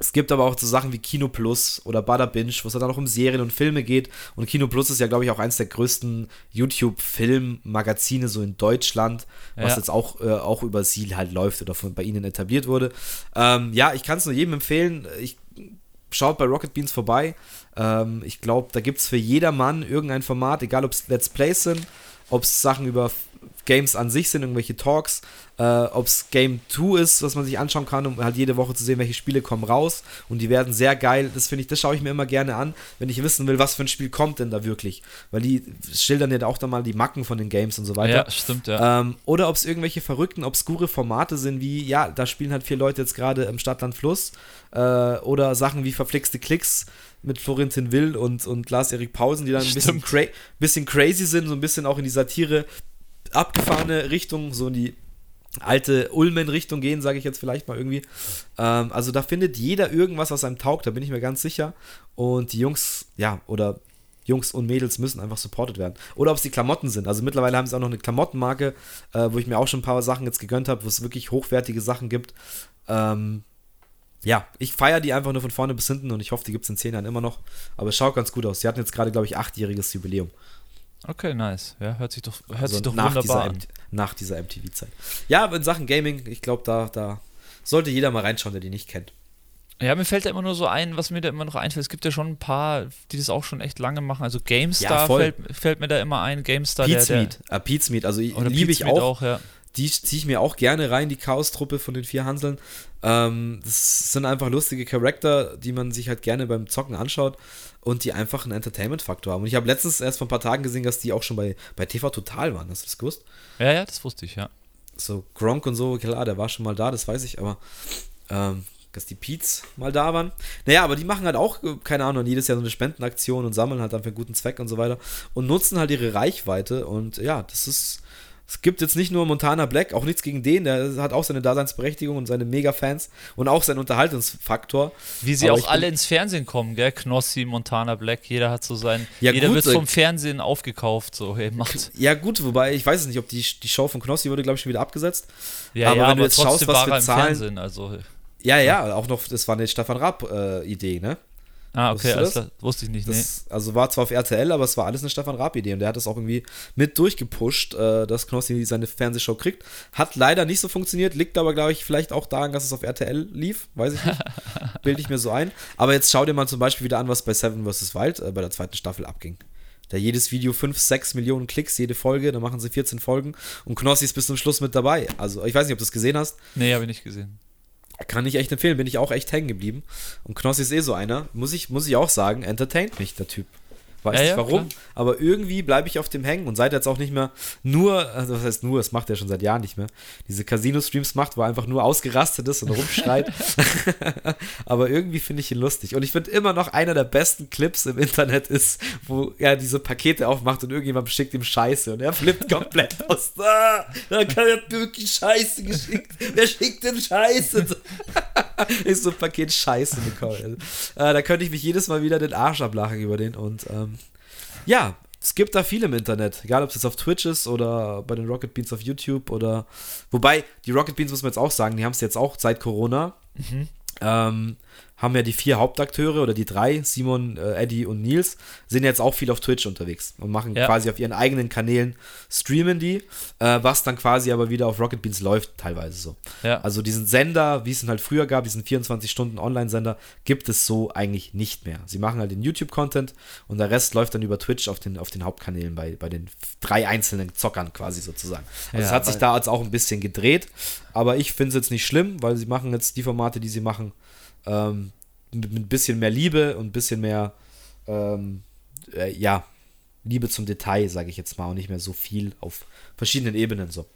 es gibt aber auch so Sachen wie Kino Plus oder Bada Binge, wo es dann auch um Serien und Filme geht. Und Kino Plus ist ja, glaube ich, auch eines der größten YouTube-Filmmagazine so in Deutschland, was ja. jetzt auch, äh, auch über sie halt läuft oder von, bei ihnen etabliert wurde. Ähm, ja, ich kann es nur jedem empfehlen. Ich schaut bei Rocket Beans vorbei. Ähm, ich glaube, da gibt es für jedermann irgendein Format, egal ob es Let's Plays sind, ob es Sachen über Games an sich sind, irgendwelche Talks, äh, ob es Game 2 ist, was man sich anschauen kann, um halt jede Woche zu sehen, welche Spiele kommen raus und die werden sehr geil. Das finde ich, das schaue ich mir immer gerne an, wenn ich wissen will, was für ein Spiel kommt denn da wirklich. Weil die schildern ja auch dann mal die Macken von den Games und so weiter. Ja, stimmt, ja. Ähm, oder ob es irgendwelche verrückten, obskure Formate sind, wie, ja, da spielen halt vier Leute jetzt gerade im Stadtland Fluss äh, oder Sachen wie verflixte Klicks mit Florentin Will und, und Lars-Erik Pausen, die dann ein bisschen, cra bisschen crazy sind, so ein bisschen auch in die Satire abgefahrene Richtung, so in die alte Ulmen-Richtung gehen, sage ich jetzt vielleicht mal irgendwie. Ähm, also da findet jeder irgendwas, was einem taugt, da bin ich mir ganz sicher. Und die Jungs, ja, oder Jungs und Mädels müssen einfach supported werden. Oder ob es die Klamotten sind. Also mittlerweile haben sie auch noch eine Klamottenmarke, äh, wo ich mir auch schon ein paar Sachen jetzt gegönnt habe, wo es wirklich hochwertige Sachen gibt. Ähm, ja, ich feiere die einfach nur von vorne bis hinten und ich hoffe, die gibt es in zehn Jahren immer noch. Aber es schaut ganz gut aus. Sie hatten jetzt gerade, glaube ich, achtjähriges Jubiläum. Okay, nice. Ja, hört sich doch, hört also sich doch nach wunderbar dieser, an. Nach dieser MTV-Zeit. Ja, aber in Sachen Gaming, ich glaube, da, da sollte jeder mal reinschauen, der die nicht kennt. Ja, mir fällt da immer nur so ein, was mir da immer noch einfällt. Es gibt ja schon ein paar, die das auch schon echt lange machen. Also GameStar ja, fällt, fällt, mir da immer ein. GameStar, Pete's der, der Meat. Uh, Pete's Meat, also liebe ich auch. auch ja. Die ziehe ich mir auch gerne rein, die Chaos-Truppe von den vier Hanseln. Ähm, das sind einfach lustige Charakter, die man sich halt gerne beim Zocken anschaut und die einfach einen Entertainment-Faktor haben. Und ich habe letztens erst vor ein paar Tagen gesehen, dass die auch schon bei, bei TV Total waren. Hast du das gewusst? Ja, ja, das wusste ich, ja. So Gronk und so, klar, der war schon mal da, das weiß ich, aber ähm, dass die Peets mal da waren. Naja, aber die machen halt auch, keine Ahnung, jedes Jahr so eine Spendenaktion und sammeln halt dann für einen guten Zweck und so weiter und nutzen halt ihre Reichweite und ja, das ist es gibt jetzt nicht nur Montana Black, auch nichts gegen den, der hat auch seine Daseinsberechtigung und seine Mega-Fans und auch seinen Unterhaltungsfaktor. Wie sie Aber auch alle ins Fernsehen kommen, gell? Knossi, Montana Black, jeder hat so sein. Ja, jeder gut, wird vom Fernsehen aufgekauft, so hey, macht. Ja, gut, wobei ich weiß es nicht, ob die, die Show von Knossi wurde, glaube ich, schon wieder abgesetzt. Ja, aber ja, wenn du jetzt schaust, was für Zahlen. Fernsehen, also. Ja, ja, auch noch, das war eine Stefan Raab-Idee, äh, ne? Ah, okay, das? Das wusste ich nicht. Das, nee. Also war zwar auf RTL, aber es war alles eine Stefan Raab-Idee und der hat das auch irgendwie mit durchgepusht, äh, dass Knossi seine Fernsehshow kriegt. Hat leider nicht so funktioniert, liegt aber, glaube ich, vielleicht auch daran, dass es auf RTL lief, weiß ich nicht. Bilde ich mir so ein. Aber jetzt schau dir mal zum Beispiel wieder an, was bei Seven vs. Wild äh, bei der zweiten Staffel abging. Da jedes Video 5, 6 Millionen Klicks, jede Folge, dann machen sie 14 Folgen und Knossi ist bis zum Schluss mit dabei. Also, ich weiß nicht, ob du es gesehen hast. Nee, habe ich nicht gesehen. Kann ich echt empfehlen, bin ich auch echt hängen geblieben. Und Knossi ist eh so einer, muss ich, muss ich auch sagen, entertaint mich der Typ. Weiß Ja, nicht ja, warum, klar. aber irgendwie bleibe ich auf dem hängen und seit jetzt auch nicht mehr nur, also was heißt nur, das macht er schon seit Jahren nicht mehr, diese Casino-Streams macht, wo er einfach nur ausgerastet ist und rumschreit. aber irgendwie finde ich ihn lustig. Und ich finde immer noch einer der besten Clips im Internet ist, wo er diese Pakete aufmacht und irgendjemand schickt ihm Scheiße und er flippt komplett aus. Ah, da kann er wirklich Scheiße geschickt. Wer schickt denn Scheiße? ist so ein Paket Scheiße bekommen. Äh, da könnte ich mich jedes Mal wieder den Arsch ablachen über den und ähm, ja, es gibt da viel im Internet, egal ob es jetzt auf Twitch ist oder bei den Rocket Beans auf YouTube oder wobei die Rocket Beans muss man jetzt auch sagen, die haben es jetzt auch seit Corona. Ähm, haben ja die vier Hauptakteure oder die drei, Simon, äh, Eddie und Nils, sind jetzt auch viel auf Twitch unterwegs und machen Ja. quasi auf ihren eigenen Kanälen, streamen die, äh, was dann quasi aber wieder auf Rocket Beans läuft, teilweise so. Ja. Also diesen Sender, wie es ihn halt früher gab, diesen 24-Stunden-Online-Sender, gibt es so eigentlich nicht mehr. Sie machen halt den YouTube-Content und der Rest läuft dann über Twitch auf den, auf den Hauptkanälen bei, bei den drei einzelnen Zockern quasi sozusagen. Also Ja, es hat sich da jetzt auch ein bisschen gedreht, aber ich finde es jetzt nicht schlimm, weil sie machen jetzt die Formate, die sie machen, ähm, mit, ein bisschen mehr Liebe und ein bisschen mehr, ähm, äh, ja, Liebe zum Detail, sage ich jetzt mal, und nicht mehr so viel auf verschiedenen Ebenen so.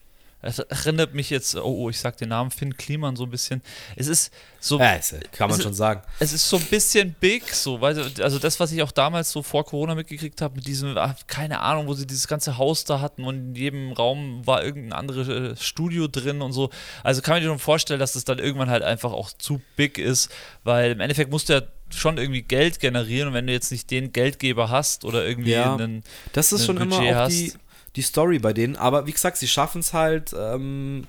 Es erinnert mich jetzt, oh, oh, ich sag den Namen Finn Kliman so ein bisschen. Es ist so, Ja, äh, kann man Es- schon sagen. es ist so ein bisschen big, so, weil, also das, was ich auch damals so vor Corona mitgekriegt habe, mit diesem, ah, keine Ahnung, wo sie dieses ganze Haus da hatten und in jedem Raum war irgendein anderes äh, Studio drin und so. Also kann man dir schon vorstellen, dass das dann irgendwann halt einfach auch zu big ist, weil im Endeffekt musst du ja schon irgendwie Geld generieren und wenn du jetzt nicht den Geldgeber hast oder irgendwie Ja. einen, Das ist schon immer Budget auch hast. die, die Story bei denen. Aber wie gesagt, sie schaffen es halt ähm,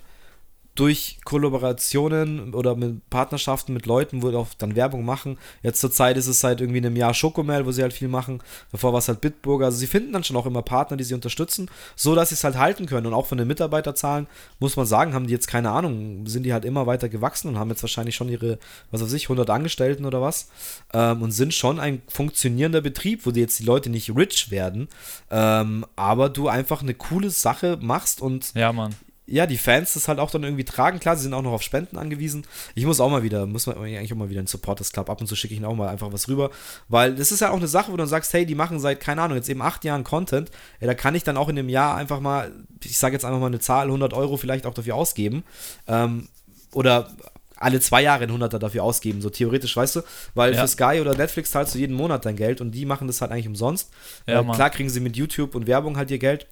durch Kollaborationen oder mit Partnerschaften mit Leuten, wo auch dann Werbung machen. Jetzt zur Zeit ist es seit irgendwie einem Jahr Schokomel, wo sie halt viel machen. Davor war es halt Bitburger. Also sie finden dann schon auch immer Partner, die sie unterstützen, so dass sie es halt halten können. Und auch von den Mitarbeiterzahlen muss man sagen, haben die jetzt keine Ahnung, sind die halt immer weiter gewachsen und haben jetzt wahrscheinlich schon ihre, was weiß ich, 100 Angestellten oder was. Ähm, und sind schon ein funktionierender Betrieb, wo die jetzt die Leute nicht rich werden, ähm, aber du einfach eine coole Sache machst und ja, Mann. Ja, die Fans das halt auch dann irgendwie tragen. Klar, sie sind auch noch auf Spenden angewiesen. Ich muss auch mal wieder, muss man eigentlich auch mal wieder einen Supporters Club. Ab und zu schicke ich ihnen auch mal einfach was rüber. Weil das ist ja auch eine Sache, wo du dann sagst, hey, die machen seit, keine Ahnung, jetzt eben acht Jahren Content. Ja, da kann ich dann auch in dem Jahr einfach mal, ich sage jetzt einfach mal eine Zahl, 100 Euro vielleicht auch dafür ausgeben. Ähm, oder alle zwei Jahre einen Hunderter dafür ausgeben, so theoretisch, weißt du? Weil Ja. für Sky oder Netflix zahlst du jeden Monat dein Geld und die machen das halt eigentlich umsonst. Ja, äh, klar kriegen sie mit YouTube und Werbung halt ihr Geld.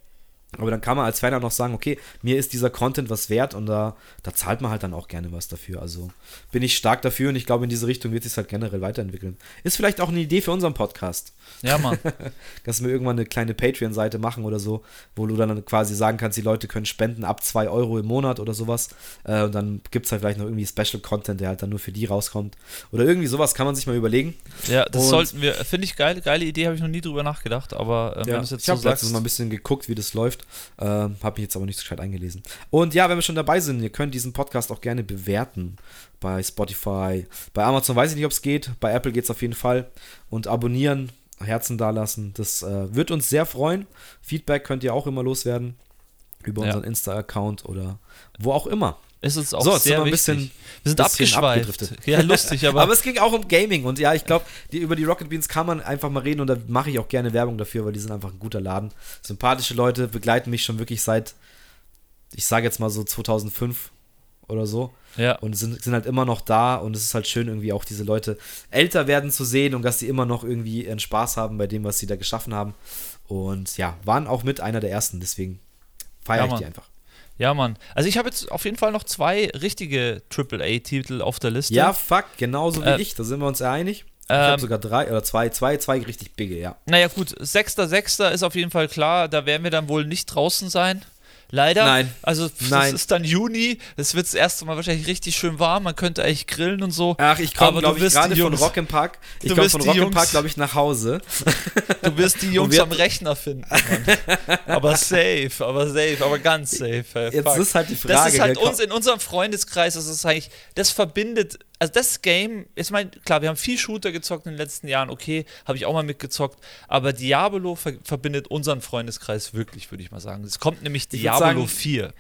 Aber dann kann man als Fan auch noch sagen, okay, mir ist dieser Content was wert und da, da zahlt man halt dann auch gerne was dafür. Also bin ich stark dafür und ich glaube, in diese Richtung wird sich halt generell weiterentwickeln. Ist vielleicht auch eine Idee für unseren Podcast, Ja, Mann. dass wir irgendwann eine kleine Patreon-Seite machen oder so, wo du dann quasi sagen kannst, die Leute können spenden ab 2 Euro im Monat oder sowas. Äh, und dann gibt es halt vielleicht noch irgendwie Special-Content, der halt dann nur für die rauskommt. Oder irgendwie sowas kann man sich mal überlegen. Ja, das Und- sollten wir, finde ich geil, geile Idee, habe ich noch nie drüber nachgedacht, aber äh, wenn Ja, es jetzt ich so habe letztens mal ein bisschen geguckt, wie das läuft. Ähm, habe mich jetzt aber nicht so gescheit eingelesen. Und ja, wenn wir schon dabei sind, ihr könnt diesen Podcast auch gerne bewerten. Bei Spotify, bei Amazon weiß ich nicht, ob es geht. Bei Apple geht es auf jeden Fall. Und abonnieren, Herzen dalassen. Das äh, wird uns sehr freuen. Feedback könnt ihr auch immer loswerden. Über Ja. unseren Insta-Account oder wo auch immer. Ist es auch So, jetzt sehr ein wichtig. bisschen- wir sind bisschen abgeschweift. abgedriftet. Ja, lustig, aber, Aber es ging auch um Gaming und ja, ich glaube, über die Rocket Beans kann man einfach mal reden und da mache ich auch gerne Werbung dafür, weil die sind einfach ein guter Laden. Sympathische Leute begleiten mich schon wirklich seit, ich sage jetzt mal so 2005 oder so ja, und sind, sind halt immer noch da und es ist halt schön irgendwie auch diese Leute älter werden zu sehen und dass sie immer noch irgendwie ihren Spaß haben bei dem, was sie da geschaffen haben und ja, waren auch mit einer der ersten, deswegen feiere Ja, ich die einfach. Ja, Mann. Also ich habe jetzt auf jeden Fall noch zwei richtige AAA-Titel auf der Liste. Ja, fuck, genauso wie Äh, ich, da sind wir uns ja einig. Ich ähm, habe sogar drei oder zwei, zwei, zwei richtig bigge, ja. Naja, gut, 6.6. ist auf jeden Fall klar, da werden wir dann wohl nicht draußen sein. Leider. Nein. Also, das ist dann Juni. Es wird das erste Mal wahrscheinlich richtig schön warm. Man könnte eigentlich grillen und so. Ach, ich komme, glaube ich, gerade von Jungs- Rock'n'Park. Ich du komme von die Rock'n'Park, Jungs- glaube ich, nach Hause. Du wirst die Jungs wir- am Rechner finden. Mann. aber safe, aber safe, aber ganz safe. ey, Jetzt fuck. ist halt die Frage. Das ist halt uns in unserem Freundeskreis, das ist eigentlich, das verbindet, also das Game, ich meine, klar, wir haben viel Shooter gezockt in den letzten Jahren, okay, habe ich auch mal mitgezockt, aber Diablo ver verbindet unseren Freundeskreis wirklich, würde ich mal sagen. Es kommt nämlich Diablo sagen, 4.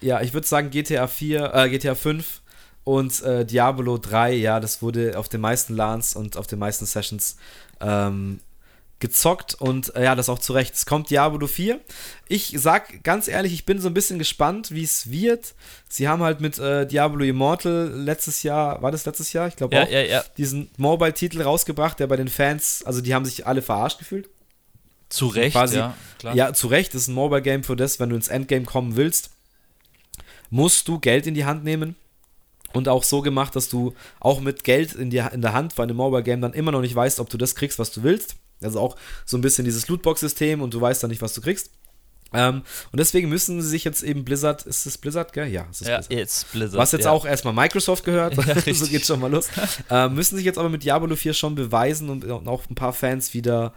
Ja, ich würde sagen GTA 4, äh, GTA 5 und äh, Diablo 3, ja, das wurde auf den meisten LANs und auf den meisten Sessions ähm, gezockt und äh, ja, das auch zu Recht. Es kommt Diablo 4. Ich sag ganz ehrlich, ich bin so ein bisschen gespannt, wie es wird. Sie haben halt mit äh, Diablo Immortal letztes Jahr, war das letztes Jahr? Ich glaube Ja, auch, ja, ja. diesen Mobile-Titel rausgebracht, der bei den Fans, also die haben sich alle verarscht gefühlt. Zu Recht, quasi- ja, klar. Ja, zu Recht, das ist ein Mobile-Game für das, wenn du ins Endgame kommen willst, musst du Geld in die Hand nehmen. Und auch so gemacht, dass du auch mit Geld in, die, in der Hand bei einem Mobile-Game dann immer noch nicht weißt, ob du das kriegst, was du willst. Also auch so ein bisschen dieses Lootbox-System und du weißt dann nicht, was du kriegst. Ähm, und deswegen müssen sie sich jetzt eben Blizzard, ist es Blizzard, gell? Ja, es ist Ja, Blizzard. jetzt Blizzard. Was jetzt ja. auch erstmal Microsoft gehört, Ja, so richtig. geht schon mal los. ähm, müssen sich jetzt aber mit Diablo 4 schon beweisen und, und auch ein paar Fans wieder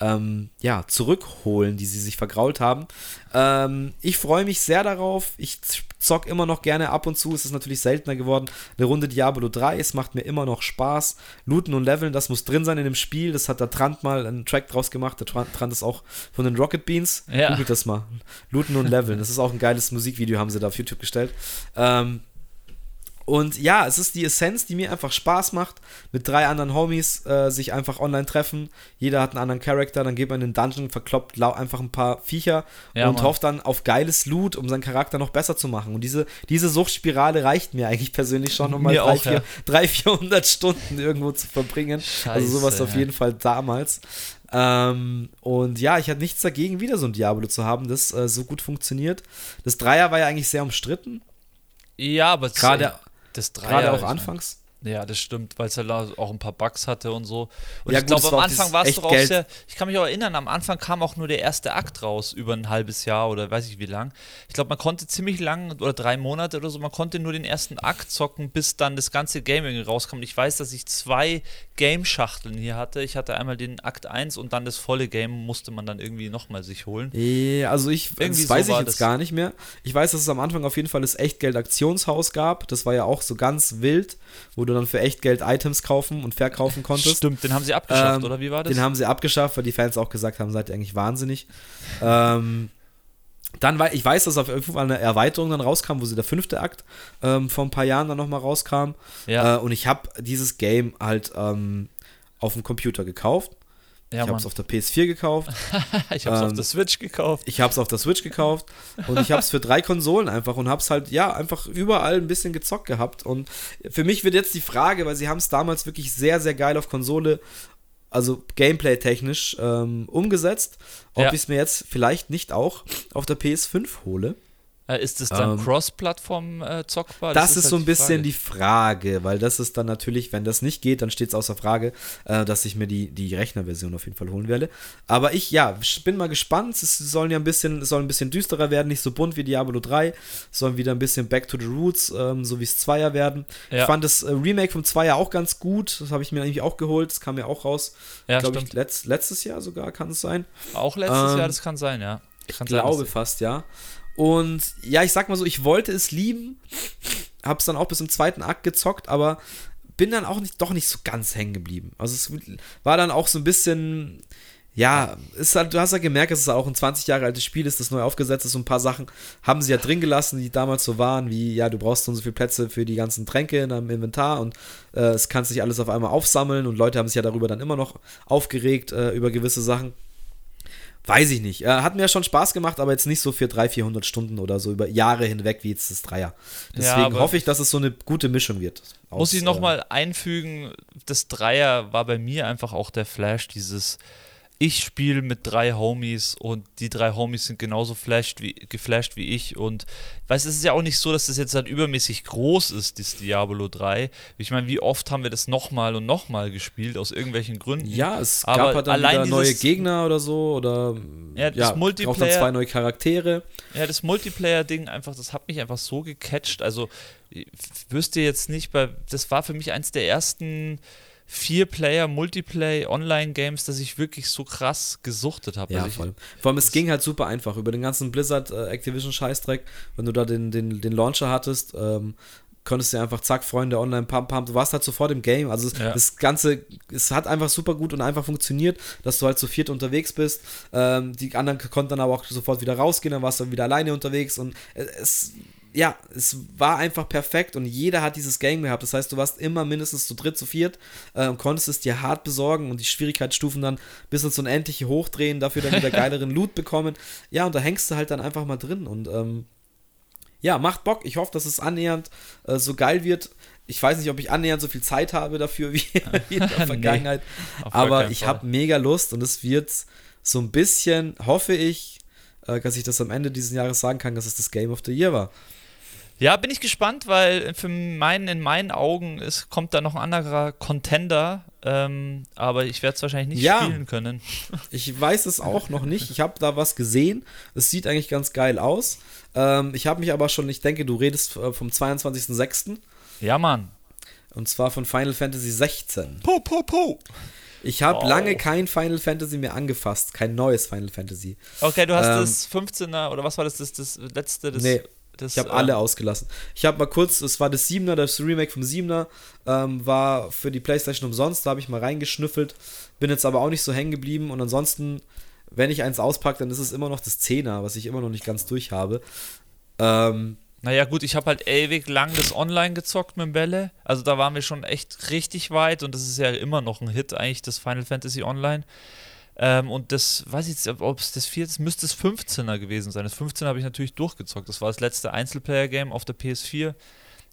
ähm, ja, zurückholen, die sie sich vergrault haben. Ähm, ich freue mich sehr darauf. Ich zock immer noch gerne ab und zu. Es ist natürlich seltener geworden. Eine Runde Diablo 3. Es macht mir immer noch Spaß. Looten und Leveln, das muss drin sein in dem Spiel. Das hat der Trant mal einen Track draus gemacht. Der Trant, ist auch von den Rocket Beans. Ja. Googelt das mal. Looten und Leveln. Das ist auch ein geiles Musikvideo, haben sie da auf YouTube gestellt. Ähm, und ja, es ist die Essenz, die mir einfach Spaß macht, mit drei anderen Homies äh, sich einfach online treffen. Jeder hat einen anderen Charakter, dann geht man in den Dungeon, verkloppt einfach ein paar Viecher Ja, und Mann. hofft dann auf geiles Loot, um seinen Charakter noch besser zu machen. Und diese, diese Suchtspirale reicht mir eigentlich persönlich schon, um mal drei, auch, vier, ja. drei, 400 Stunden irgendwo zu verbringen. also sowas Scheiße, auf ja. jeden Fall damals. Ähm, und ja, ich hatte nichts dagegen, wieder so ein Diablo zu haben, das äh, so gut funktioniert. Das Dreier war ja eigentlich sehr umstritten, Ja, aber gerade das Dreier, gerade auch anfangs. Ja, das stimmt, weil es halt auch ein paar Bugs hatte und so. Und Ja, ich glaube, am Anfang war es doch auch sehr. Ich kann mich auch erinnern, am Anfang kam auch nur der erste Akt raus, über ein halbes Jahr oder weiß ich wie lang. Ich glaube, man konnte ziemlich lang oder drei Monate oder so, man konnte nur den ersten Akt zocken, bis dann das ganze Gaming rauskam. Ich weiß, dass ich zwei Game-Schachteln hier hatte. Ich hatte einmal den Akt 1 und dann das volle Game musste man dann irgendwie nochmal sich holen. Ja, also ich, Irgendwie das so weiß ich war jetzt das. gar nicht mehr. Ich weiß, dass es am Anfang auf jeden Fall das Echtgeld-Aktionshaus gab. Das war ja auch so ganz wild, wo du dann für Echtgeld Items kaufen und verkaufen konntest. Stimmt, den haben sie abgeschafft, Ähm, oder wie war das? Den haben sie abgeschafft, weil die Fans auch gesagt haben, seid ihr eigentlich wahnsinnig. ähm, dann war, ich weiß, dass auf Fall eine Erweiterung dann rauskam, wo sie der fünfte Akt ähm, vor ein paar Jahren dann nochmal rauskam. ja, Äh, und ich habe dieses Game halt ähm, auf dem Computer gekauft. ja, ich habe es auf der PS4 gekauft. ich habe es auf ähm, der Switch gekauft. Ich habe es auf der Switch gekauft und ich habe es für drei Konsolen einfach und habe es halt, ja, einfach überall ein bisschen gezockt gehabt. Und für mich wird jetzt die Frage, weil sie haben es damals wirklich sehr, sehr geil auf Konsole, also Gameplay-technisch ähm, umgesetzt, ob Ja. ich es mir jetzt vielleicht nicht auch auf der PS5 hole. Äh, ist es dann ähm, Cross-Plattform äh, zockbar? Das, ist so halt ein bisschen Frage. die Frage, weil das ist dann natürlich, wenn das nicht geht, dann steht es außer Frage, äh, dass ich mir die, die Rechnerversion auf jeden Fall holen werde. Aber ich, ja, bin mal gespannt. Es sollen ja ein bisschen, soll ein bisschen düsterer werden, nicht so bunt wie Diablo 3, es sollen wieder ein bisschen back to the roots, ähm, so wie es Zweier werden. Ja. Ich fand das äh, Remake vom Zweier auch ganz gut. Das habe ich mir eigentlich auch geholt. Das kam ja auch raus. Ja, glaube ich, letzt, letztes Jahr sogar kann es sein. Auch letztes Ähm, Jahr, das kann sein, ja. Ich Kann sein, glaube fast, ja. Und ja, ich sag mal so, ich wollte es lieben, hab's dann auch bis im zweiten Akt gezockt, aber bin dann auch nicht, doch nicht so ganz hängen geblieben. Also es war dann auch so ein bisschen, ja, ist halt, du hast ja gemerkt, dass es auch ein 20 Jahre altes Spiel ist, das neu aufgesetzt ist und ein paar Sachen haben sie ja drin gelassen, die damals so waren, wie, ja, du brauchst so und so viele Plätze für die ganzen Tränke in deinem Inventar und äh, es kann sich alles auf einmal aufsammeln und Leute haben sich ja darüber dann immer noch aufgeregt, äh, über gewisse Sachen. Weiß ich nicht. Äh, hat mir schon Spaß gemacht, aber jetzt nicht so für 300, 400 Stunden oder so über Jahre hinweg wie jetzt das Dreier. Deswegen aber- hoffe ich, dass es so eine gute Mischung wird. Muss ich äh, nochmal einfügen, das Dreier war bei mir einfach auch der Flash, dieses ich spiele mit drei Homies und die drei Homies sind genauso flashed wie, geflasht wie ich und weißt es ist ja auch nicht so, dass das jetzt halt übermäßig groß ist, das Diablo 3. Ich meine, wie oft haben wir das nochmal und nochmal gespielt, aus irgendwelchen Gründen. Ja, es Aber gab halt dann allein wieder neue dieses- Gegner oder so oder Ja, das dann Multiplayer- zwei neue Charaktere. Ja, das Multiplayer-Ding einfach, das hat mich einfach so gecatcht. Also, wüsste jetzt nicht, bei, das war für mich eins der ersten Vier-Player-Multiplayer-Online-Games, das ich wirklich so krass gesuchtet habe. Ja, also voll. Vor allem, es ging halt super einfach. Über den ganzen Blizzard äh, wenn du da den, den, den Launcher hattest, ähm, konntest du einfach zack, Freunde online, pam, pam, du warst halt sofort im Game. Also Ja. das Ganze, es hat einfach super gut und einfach funktioniert, dass du halt zu viert unterwegs bist. Ähm, die anderen konnten dann aber auch sofort wieder rausgehen, dann warst du wieder alleine unterwegs und äh, es ja, es war einfach perfekt und jeder hat dieses Game gehabt. Das heißt, du warst immer mindestens zu dritt, zu viert äh, und konntest es dir hart besorgen und die Schwierigkeitsstufen dann bis ins Unendliche hochdrehen, dafür dann wieder geileren Loot bekommen. Ja, und da hängst du halt dann einfach mal drin und ähm, ja, macht Bock. Ich hoffe, dass es annähernd äh, so geil wird. Ich weiß nicht, ob ich annähernd so viel Zeit habe dafür wie, wie in der Vergangenheit, nee, aber ich habe mega Lust und es wird so ein bisschen, hoffe ich, äh, dass ich das am Ende dieses Jahres sagen kann, dass es das Game of the Year war. Ja, bin ich gespannt, weil für meinen, in meinen Augen ist, kommt da noch ein anderer Contender, ähm, aber ich werde es wahrscheinlich nicht ja, spielen können. Ich weiß es auch noch nicht. Ich habe da was gesehen. Es sieht eigentlich ganz geil aus. Ähm, ich habe mich aber schon, ich denke, du redest äh, vom 22.06. Ja, Mann. Und zwar von Final Fantasy 16. Po, po, po. Ich habe oh. lange kein Final Fantasy mehr angefasst, kein neues Final Fantasy. Okay, du hast ähm, das 15er oder was war das, das, das letzte? Das nee, das, ich habe ähm, alle ausgelassen. Ich habe mal kurz, es war das 7er, das Remake vom 7er, ähm, war für die Playstation umsonst, da habe ich mal reingeschnüffelt, bin jetzt aber auch nicht so hängen geblieben und ansonsten, wenn ich eins auspacke, dann ist es immer noch das 10er, was ich immer noch nicht ganz durch habe. Ähm, naja, gut, ich habe halt ewig lang das Online gezockt mit Bälle. Also da waren wir schon echt richtig weit und das ist ja immer noch ein Hit, eigentlich, das Final Fantasy Online. Ähm, und das, weiß ich jetzt, ob es das vierte, müsste es 15er gewesen sein. Das 15er habe ich natürlich durchgezockt. Das war das letzte Einzelplayer-Game auf der PS4.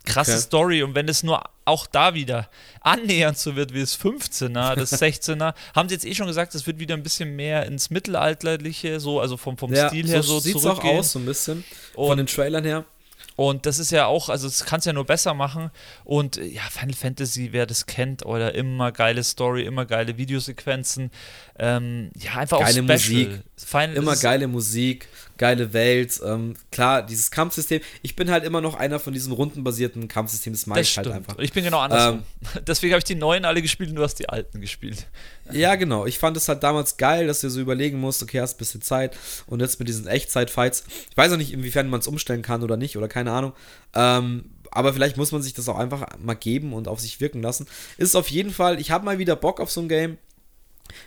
Krasse okay. Story. Und wenn es nur auch da wieder annähernd so wird wie das 15er, das 16er, haben sie jetzt eh schon gesagt, es wird wieder ein bisschen mehr ins Mittelalterliche, so, also vom, vom ja, Stil her so, so sieht es auch aus, so ein bisschen. Und von den Trailern her. Und das ist ja auch, also das kannst ja nur besser machen. Und ja, Final Fantasy, wer das kennt, oder immer geile Story, immer geile Videosequenzen. Ähm, ja, einfach geile auch Musik. Final immer geile Musik, geile Welt. Ähm, klar, dieses Kampfsystem. Ich bin halt immer noch einer von diesem rundenbasierten Kampfsystem. Das mag ich halt einfach. Ich bin genau andersrum. Ähm, Deswegen habe ich die neuen alle gespielt und du hast die alten gespielt. Ja, genau. Ich fand es halt damals geil, dass du so überlegen musst, okay, hast ein bisschen Zeit. Und jetzt mit diesen Echtzeit-Fights. Ich weiß auch nicht, inwiefern man es umstellen kann oder nicht, oder keine Ahnung. Ähm, aber vielleicht muss man sich das auch einfach mal geben und auf sich wirken lassen. Ist auf jeden Fall, ich habe mal wieder Bock auf so ein Game.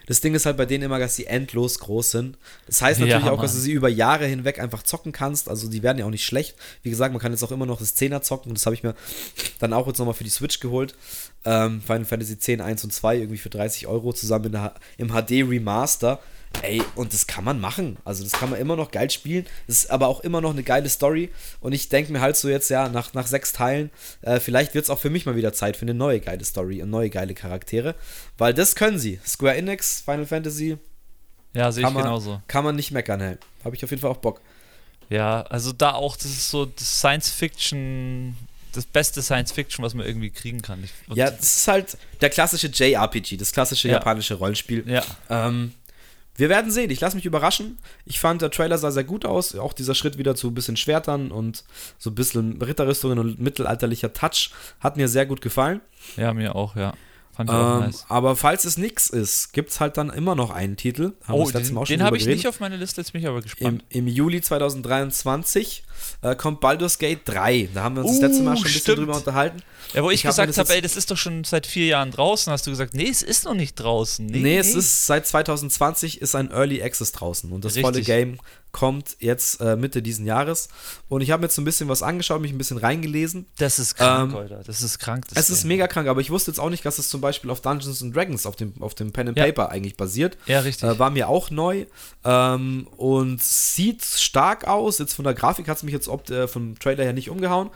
Das Ding ist halt bei denen immer, dass sie endlos groß sind. Das heißt natürlich ja, auch, dass du sie über Jahre hinweg einfach zocken kannst. Also die werden ja auch nicht schlecht. Wie gesagt, man kann jetzt auch immer noch das 10er zocken. Und das habe ich mir dann auch jetzt nochmal für die Switch geholt. Ähm, Final Fantasy 10, 1 und 2 irgendwie für 30 Euro zusammen der, im HD Remaster. Ey, und das kann man machen. Also, das kann man immer noch geil spielen. Das ist aber auch immer noch eine geile Story. Und ich denke mir halt so jetzt, ja, nach, nach sechs Teilen, äh, vielleicht wird es auch für mich mal wieder Zeit für eine neue geile Story und neue geile Charaktere. Weil das können sie. Square Enix, Final Fantasy. Ja, sehe ich man, genauso. Kann man nicht meckern, hey. Habe ich auf jeden Fall auch Bock. Ja, also da auch, das ist so das Science Fiction das beste Science Fiction, was man irgendwie kriegen kann. ja, das ist halt der klassische JRPG, das klassische ja. japanische Rollenspiel. Ja. Ähm, wir werden sehen. Ich lasse mich überraschen. Ich fand, der Trailer sah sehr gut aus. Auch dieser Schritt wieder zu ein bisschen Schwertern und so ein bisschen Ritterrüstungen und mittelalterlicher Touch hat mir sehr gut gefallen. Ja, mir auch, ja. Fand ich ähm, auch nice. Aber falls es nichts ist, gibt es halt dann immer noch einen Titel. Haben oh, den, den habe ich nicht auf meiner Liste, jetzt bin ich aber gespannt. Im, im Juli 2023 äh, kommt Baldur's Gate 3. Da haben wir uns uh, das letzte Mal schon ein bisschen drüber unterhalten. Ja, wo ich, ich gesagt habe, ey, das ist doch schon seit vier Jahren draußen, hast du gesagt, nee, es ist noch nicht draußen. Nee, nee, nee. es ist seit 2020 ist ein Early Access draußen und das Richtig. volle Game kommt jetzt äh, Mitte diesen Jahres. Und ich habe mir jetzt so ein bisschen was angeschaut, mich ein bisschen reingelesen. Das ist krank, ähm, Alter. Das ist krank. Das es Game. ist mega krank, aber ich wusste jetzt auch nicht, dass es zum Beispiel auf Dungeons and Dragons, auf dem, auf dem Pen and Paper ja. eigentlich basiert. Ja, richtig. Äh, war mir auch neu. Ähm, und sieht stark aus. Jetzt von der Grafik hat es mich jetzt ob, äh, vom Trailer her nicht umgehauen.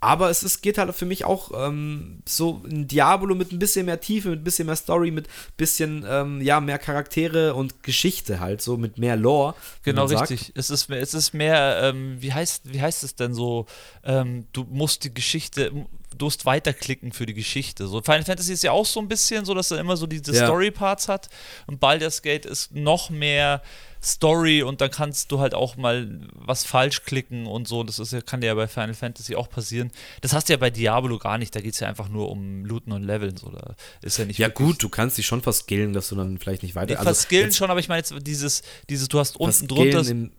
Aber es ist, geht halt für mich auch ähm, so ein Diabolo mit ein bisschen mehr Tiefe, mit ein bisschen mehr Story, mit ein bisschen ähm, ja, mehr Charaktere und Geschichte halt, so mit mehr Lore. Genau, richtig. Es ist, es ist mehr, ähm, wie, heißt, wie heißt es denn so? Ähm, du musst die Geschichte, du musst weiterklicken für die Geschichte. So Final Fantasy ist ja auch so ein bisschen so, dass er immer so diese ja. Story-Parts hat. Und Baldur's Gate ist noch mehr Story und dann kannst du halt auch mal was falsch klicken und so. Das ist, kann dir ja bei Final Fantasy auch passieren. Das hast du ja bei Diablo gar nicht. Da geht es ja einfach nur um Looten und Leveln. So. Da ist ja nicht ja, gut, du kannst dich schon verskillen, dass du dann vielleicht nicht weiter. Nee, also, verskillen schon, aber ich meine jetzt dieses, dieses, du hast unten drunter. Im,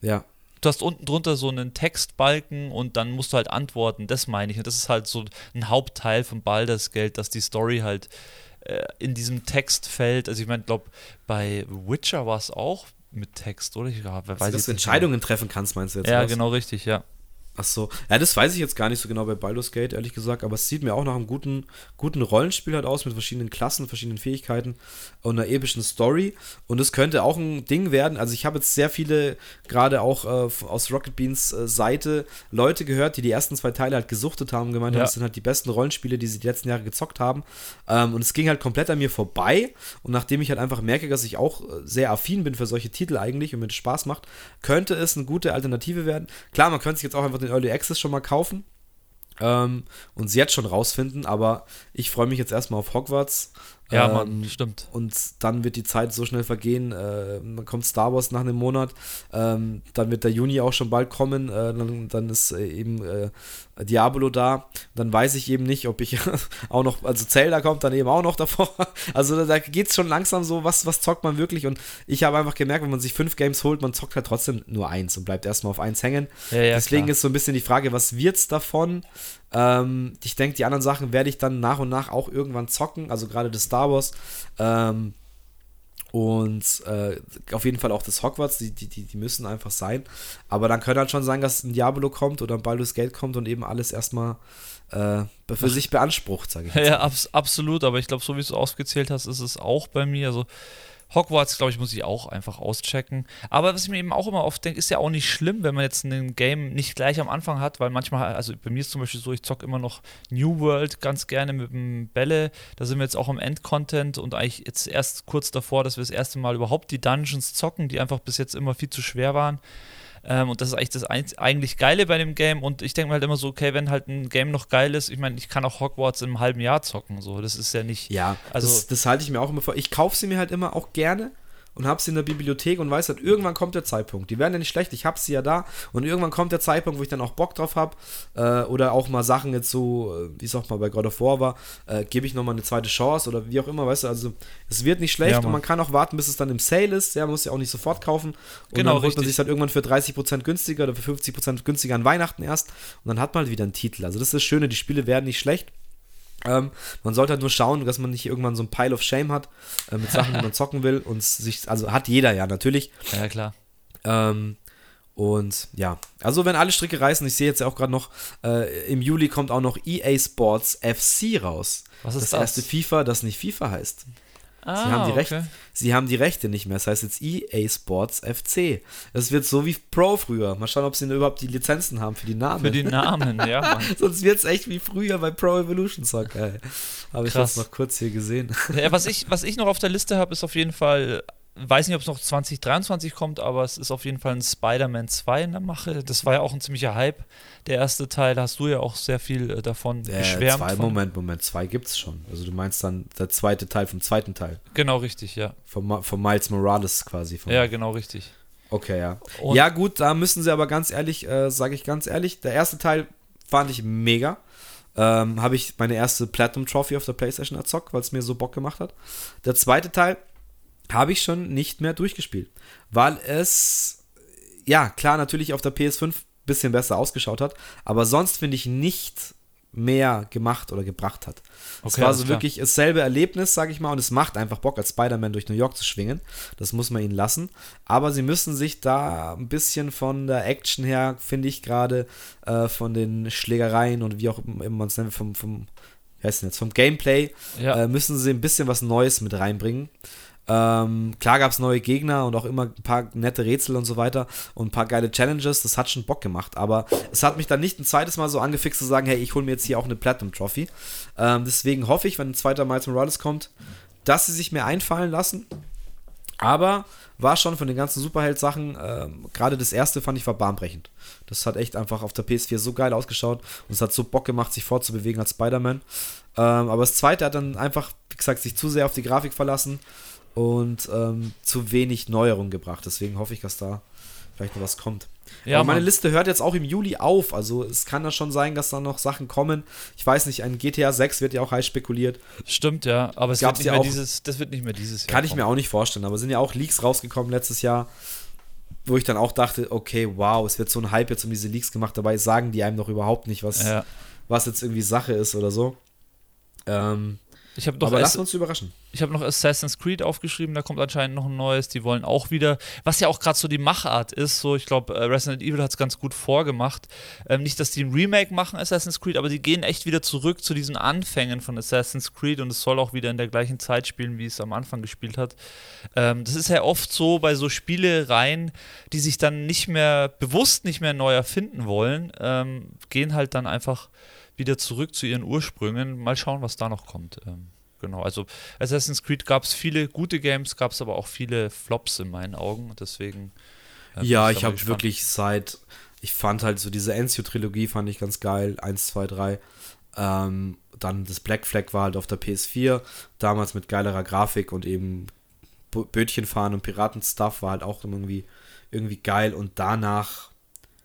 ja. Du hast unten drunter so einen Textbalken und dann musst du halt antworten. Das meine ich. Und das ist halt so ein Hauptteil von Baldur's Gate, dass die Story halt äh, in diesem Text fällt. Also ich meine, glaube bei Witcher war es auch mit Text, oder? Ich, ja, weiß also, dass du Entscheidungen treffen kannst, meinst du jetzt? Ja, was? genau richtig, ja. Ach so. Ja, das weiß ich jetzt gar nicht so genau bei Baldur's Gate, ehrlich gesagt, aber es sieht mir auch nach einem guten, guten Rollenspiel halt aus, mit verschiedenen Klassen, verschiedenen Fähigkeiten und einer epischen Story. Und es könnte auch ein Ding werden. Also ich habe jetzt sehr viele, gerade auch äh, aus Rocket Beans äh, Seite, Leute gehört, die die ersten zwei Teile halt gesuchtet haben, gemeint Ja. haben, das sind halt die besten Rollenspiele, die sie die letzten Jahre gezockt haben. Ähm, und es ging halt komplett an mir vorbei. Und nachdem ich halt einfach merke, dass ich auch äh, sehr affin bin für solche Titel eigentlich und mir das Spaß macht, könnte es eine gute Alternative werden. Klar, man könnte sich jetzt auch einfach den Early Access schon mal kaufen ähm, und sie jetzt schon rausfinden, aber ich freue mich jetzt erstmal auf Hogwarts. Ja, ähm, Mann, stimmt. Und dann wird die Zeit so schnell vergehen. Äh, dann kommt Star Wars nach einem Monat. Ähm, dann wird der Juni auch schon bald kommen. Äh, dann, dann ist äh, eben äh, Diablo da. Dann weiß ich eben nicht, ob ich auch noch, also Zelda kommt dann eben auch noch davor. Also da, da geht es schon langsam so, was, was zockt man wirklich. Und ich habe einfach gemerkt, wenn man sich fünf Games holt, man zockt halt trotzdem nur eins und bleibt erstmal auf eins hängen. Ja, ja, Deswegen klar. ist so ein bisschen die Frage, was wird's davon? Ähm, ich denke, die anderen Sachen werde ich dann nach und nach auch irgendwann zocken, also gerade das Star Wars. Ähm, und äh, auf jeden Fall auch das Hogwarts, die, die, die, müssen einfach sein. Aber dann könnte halt schon sein, dass ein Diablo kommt oder ein Baldur's Gate kommt und eben alles erstmal äh, für sich beansprucht, sage ich Ja, jetzt. ja abs absolut, aber ich glaube, so wie du es ausgezählt hast, ist es auch bei mir. Also Hogwarts, glaube ich, muss ich auch einfach auschecken. Aber was ich mir eben auch immer oft denke, ist ja auch nicht schlimm, wenn man jetzt ein Game nicht gleich am Anfang hat, weil manchmal, also bei mir ist zum Beispiel so, ich zocke immer noch New World ganz gerne mit dem Bälle. Da sind wir jetzt auch am Endcontent und eigentlich jetzt erst kurz davor, dass wir das erste Mal überhaupt die Dungeons zocken, die einfach bis jetzt immer viel zu schwer waren. Ähm, und das ist eigentlich das eigentlich Geile bei dem Game. Und ich denke mir halt immer so, okay, wenn halt ein Game noch geil ist, ich meine, ich kann auch Hogwarts in einem halben Jahr zocken. So, das ist ja nicht. Ja, Also- das, das halte ich mir auch immer vor. Ich kaufe sie mir halt immer auch gerne und habe sie in der Bibliothek und weiß halt, irgendwann kommt der Zeitpunkt. Die werden ja nicht schlecht, ich habe sie ja da und irgendwann kommt der Zeitpunkt, wo ich dann auch Bock drauf habe äh, oder auch mal Sachen jetzt so, äh, wie es auch mal bei God of War war, äh, gebe ich nochmal eine zweite Chance oder wie auch immer, weißt du, also es wird nicht schlecht Ja, und man kann auch warten, bis es dann im Sale ist, ja, man muss ja auch nicht sofort kaufen und Genau, dann holt man richtig. sich dann irgendwann für 30% günstiger oder für 50% günstiger an Weihnachten erst und dann hat man halt wieder einen Titel. Also das ist das Schöne, die Spiele werden nicht schlecht. Ähm, man sollte halt nur schauen, dass man nicht irgendwann so ein Pile of Shame hat äh, mit Sachen, die man zocken will und sich, also hat jeder ja natürlich. Ja, klar. Ähm, und ja, also wenn alle Stricke reißen, ich sehe jetzt ja auch gerade noch, äh, im Juli kommt auch noch EA Sports FC raus. Was ist das das? erste FIFA, das nicht FIFA heißt. Ah, Sie, haben die okay. Rechte, sie haben die Rechte nicht mehr. Das heißt jetzt EA Sports FC. Das wird so wie Pro früher. Mal schauen, ob sie überhaupt die Lizenzen haben für die Namen. Für die Namen, ja, Mann. Sonst wird es echt wie früher bei Pro Evolution Soccer. Habe ich jetzt noch kurz hier gesehen. Ja, was, ich, was ich noch auf der Liste habe, ist auf jeden Fall, weiß nicht, ob es noch 2023 kommt, aber es ist auf jeden Fall ein Spider-Man 2 in der Mache. Das war ja auch ein ziemlicher Hype. Der erste Teil, da hast du ja auch sehr viel äh, davon Äh, geschwärmt. zwei, von. Moment, Moment, zwei gibt's schon. Also du meinst dann der zweite Teil vom zweiten Teil. Genau, richtig, ja. Vom, Ma- vom Miles Morales quasi. Ja, genau, richtig. Okay, ja. Und- ja, gut, da müssen sie aber ganz ehrlich, äh, sage ich ganz ehrlich, der erste Teil fand ich mega. Ähm, Habe ich meine erste Platinum Trophy auf der Playstation erzockt, weil es mir so Bock gemacht hat. Der zweite Teil habe ich schon nicht mehr durchgespielt, weil es, ja, klar, natürlich auf der PS5 ein bisschen besser ausgeschaut hat, aber sonst finde ich nicht mehr gemacht oder gebracht hat. es Okay, war alles so klar. wirklich dasselbe Erlebnis, sage ich mal, und es macht einfach Bock, als Spider-Man durch New York zu schwingen. Das muss man ihnen lassen. Aber sie müssen sich da ein bisschen von der Action her, finde ich gerade, äh, von den Schlägereien und wie auch immer man es nennt, vom, vom, wie heißt denn jetzt, vom Gameplay, Ja. äh, müssen sie ein bisschen was Neues mit reinbringen. Ähm, klar gab es neue Gegner und auch immer ein paar nette Rätsel und so weiter und ein paar geile Challenges. Das hat schon Bock gemacht, aber es hat mich dann nicht ein zweites Mal so angefixt zu sagen, hey, ich hole mir jetzt hier auch eine Platinum Trophy. Ähm, deswegen hoffe ich, wenn ein zweiter Miles Morales kommt, dass sie sich mehr einfallen lassen. Aber war schon von den ganzen Superheld-Sachen, ähm, gerade das erste fand ich war bahnbrechend. Das hat echt einfach auf der PS4 so geil ausgeschaut und es hat so Bock gemacht, sich fortzubewegen als Spider-Man. Ähm, aber das zweite hat dann einfach, wie gesagt, sich zu sehr auf die Grafik verlassen und ähm, zu wenig Neuerung gebracht. Deswegen hoffe ich, dass da vielleicht noch was kommt. Ja, Aber meine Mann. Liste hört jetzt auch im Juli auf. Also es kann da schon sein, dass da noch Sachen kommen. Ich weiß nicht, ein GTA 6 wird ja auch heiß spekuliert. Stimmt, ja. Aber es Gab's wird nicht ja mehr auch- dieses, das wird nicht mehr dieses Jahr. Kann ich mir auch nicht vorstellen, aber sind ja auch Leaks rausgekommen letztes Jahr, wo ich dann auch dachte, okay, wow, es wird so ein Hype jetzt um diese Leaks gemacht, dabei sagen die einem doch überhaupt nicht, was, Ja. was jetzt irgendwie Sache ist oder so. Ähm, Ich habe noch aber lass uns überraschen. Ich habe noch Assassin's Creed aufgeschrieben, da kommt anscheinend noch ein neues. Die wollen auch wieder, was ja auch gerade so die Machart ist, so ich glaube, äh, Resident Evil hat es ganz gut vorgemacht. Ähm, nicht, dass die ein Remake machen, Assassin's Creed, aber die gehen echt wieder zurück zu diesen Anfängen von Assassin's Creed und es soll auch wieder in der gleichen Zeit spielen, wie es am Anfang gespielt hat. Ähm, das ist ja oft so bei so Spielereien, die sich dann nicht mehr bewusst nicht mehr neu erfinden wollen, ähm, gehen halt dann einfach wieder zurück zu ihren Ursprüngen. Mal schauen, was da noch kommt. Ähm, genau. Also Assassin's Creed gab es viele gute Games, gab es aber auch viele Flops in meinen Augen. Deswegen. Äh, ja, ich, ich habe wirklich seit. Ich fand halt so diese Ezio-Trilogie fand ich ganz geil. 1, 2, 3. Ähm, dann das Black Flag war halt auf der PS4. Damals mit geilerer Grafik und eben Bötchen fahren und Piraten-Stuff war halt auch irgendwie, irgendwie geil. Und danach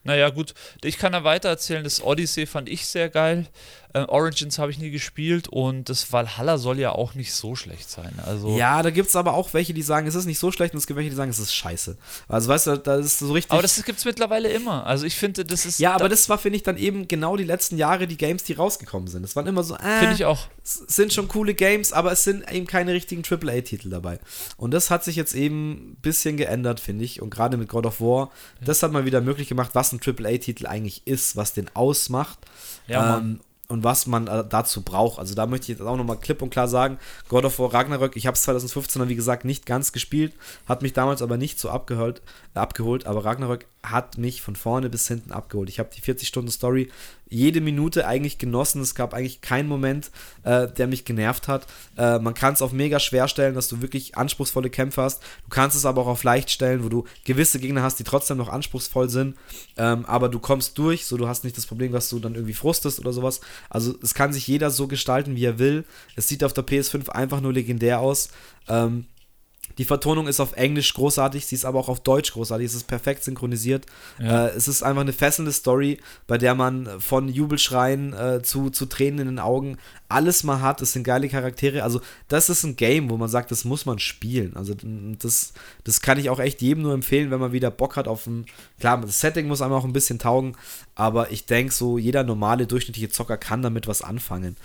naja, gut, ich kann da weiter erzählen. Das Odyssey fand ich sehr geil. Äh, Origins habe ich nie gespielt und das Valhalla soll ja auch nicht so schlecht sein. Also ja, da gibt es aber auch welche, die sagen, es ist nicht so schlecht und es gibt welche, die sagen, es ist scheiße. Also weißt du, da ist so richtig. Aber das gibt es mittlerweile immer. Also ich finde, das ist. Ja, aber da das war, finde ich, dann eben genau die letzten Jahre die Games, die rausgekommen sind. Es waren immer so, äh, finde ich auch. Es sind schon coole Games, aber es sind eben keine richtigen AAA-Titel dabei. Und das hat sich jetzt eben ein bisschen geändert, finde ich. Und gerade mit God of War, ja. das hat mal wieder möglich gemacht, was ein AAA-Titel eigentlich ist, was den ausmacht. Ja, ähm, und was man dazu braucht. Also da möchte ich jetzt auch nochmal klipp und klar sagen, God of War Ragnarök, ich habe es 2015 wie gesagt nicht ganz gespielt, hat mich damals aber nicht so abgeholt, abgeholt aber Ragnarök hat mich von vorne bis hinten abgeholt. Ich habe die 40 Stunden Story jede Minute eigentlich genossen. Es gab eigentlich keinen Moment, äh, der mich genervt hat. Äh, man kann es auf mega schwer stellen, dass du wirklich anspruchsvolle Kämpfe hast. Du kannst es aber auch auf leicht stellen, wo du gewisse Gegner hast, die trotzdem noch anspruchsvoll sind. Ähm, aber du kommst durch, so du hast nicht das Problem, dass du dann irgendwie frustest oder sowas. Also es kann sich jeder so gestalten, wie er will. Es sieht auf der PS5 einfach nur legendär aus. Ähm, die Vertonung ist auf Englisch großartig, sie ist aber auch auf Deutsch großartig. Es ist perfekt synchronisiert. Ja. Äh, es ist einfach eine fesselnde Story, bei der man von Jubelschreien äh, zu, zu Tränen in den Augen alles mal hat. Es sind geile Charaktere. Also, das ist ein Game, wo man sagt, das muss man spielen. Also, das, das kann ich auch echt jedem nur empfehlen, wenn man wieder Bock hat auf ein. Klar, das Setting muss einem auch ein bisschen taugen, aber ich denke, so jeder normale, durchschnittliche Zocker kann damit was anfangen.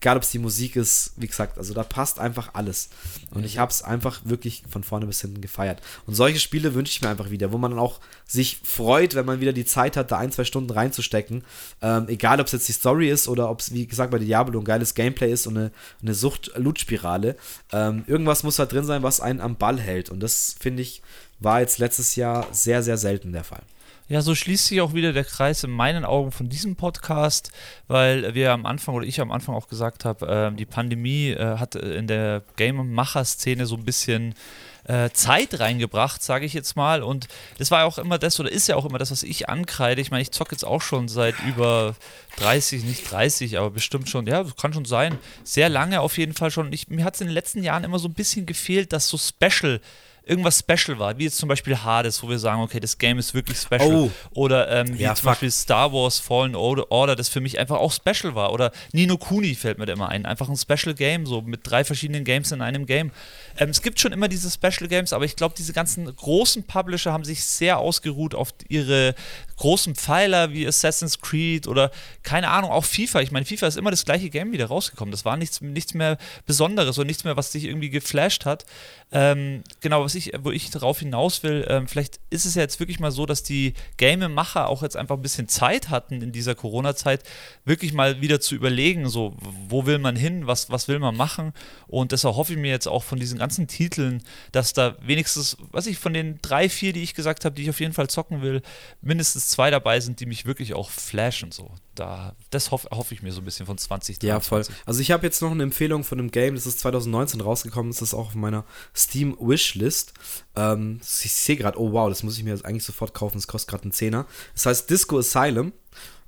Egal ob es die Musik ist, wie gesagt, also da passt einfach alles. Und ich habe es einfach wirklich von vorne bis hinten gefeiert. Und solche Spiele wünsche ich mir einfach wieder, wo man dann auch sich freut, wenn man wieder die Zeit hat, da ein, zwei Stunden reinzustecken. Ähm, egal, ob es jetzt die Story ist oder ob es, wie gesagt, bei Diablo ein geiles Gameplay ist und eine, eine Sucht-Loot-Spirale. Ähm, irgendwas muss halt drin sein, was einen am Ball hält. Und das, finde ich, war jetzt letztes Jahr sehr, sehr selten der Fall. Ja, so schließt sich auch wieder der Kreis in meinen Augen von diesem Podcast, weil wir am Anfang oder ich am Anfang auch gesagt habe, äh, die Pandemie äh, hat in der Game-Macher-Szene so ein bisschen äh, Zeit reingebracht, sage ich jetzt mal. Und das war ja auch immer das oder ist ja auch immer das, was ich ankreide. Ich meine, ich zocke jetzt auch schon seit über 30, nicht 30, aber bestimmt schon, ja, kann schon sein. Sehr lange auf jeden Fall schon. Ich, mir hat es in den letzten Jahren immer so ein bisschen gefehlt, dass so Special irgendwas special war, wie jetzt zum Beispiel Hades, wo wir sagen, okay, das Game ist wirklich special. Oh. Oder ähm, wie ja, zum fuck. Beispiel Star Wars Fallen Order, das für mich einfach auch special war. Oder Nino Kuni fällt mir da immer ein. Einfach ein Special Game, so mit drei verschiedenen Games in einem Game. Ähm, es gibt schon immer diese Special Games, aber ich glaube, diese ganzen großen Publisher haben sich sehr ausgeruht auf ihre großen Pfeiler wie Assassin's Creed oder keine Ahnung, auch FIFA. Ich meine, FIFA ist immer das gleiche Game wieder rausgekommen. Das war nichts, nichts mehr Besonderes und nichts mehr, was dich irgendwie geflasht hat. Ähm, genau, was ich, wo ich darauf hinaus will, ähm, vielleicht ist es ja jetzt wirklich mal so, dass die Game-Macher auch jetzt einfach ein bisschen Zeit hatten in dieser Corona-Zeit, wirklich mal wieder zu überlegen, so, wo will man hin, was, was will man machen. Und deshalb hoffe ich mir jetzt auch von diesen ganzen Titeln, dass da wenigstens, was ich, von den drei, vier, die ich gesagt habe, die ich auf jeden Fall zocken will, mindestens zwei dabei sind, die mich wirklich auch flashen. So. Da, das hoffe hoff ich mir so ein bisschen von 2023. Ja, voll. Also ich habe jetzt noch eine Empfehlung von einem Game, das ist 2019 rausgekommen, das ist auch auf meiner Steam Wishlist. Ähm, ich sehe gerade, oh wow, das muss ich mir eigentlich sofort kaufen, das kostet gerade einen Zehner. Das heißt Disco Asylum.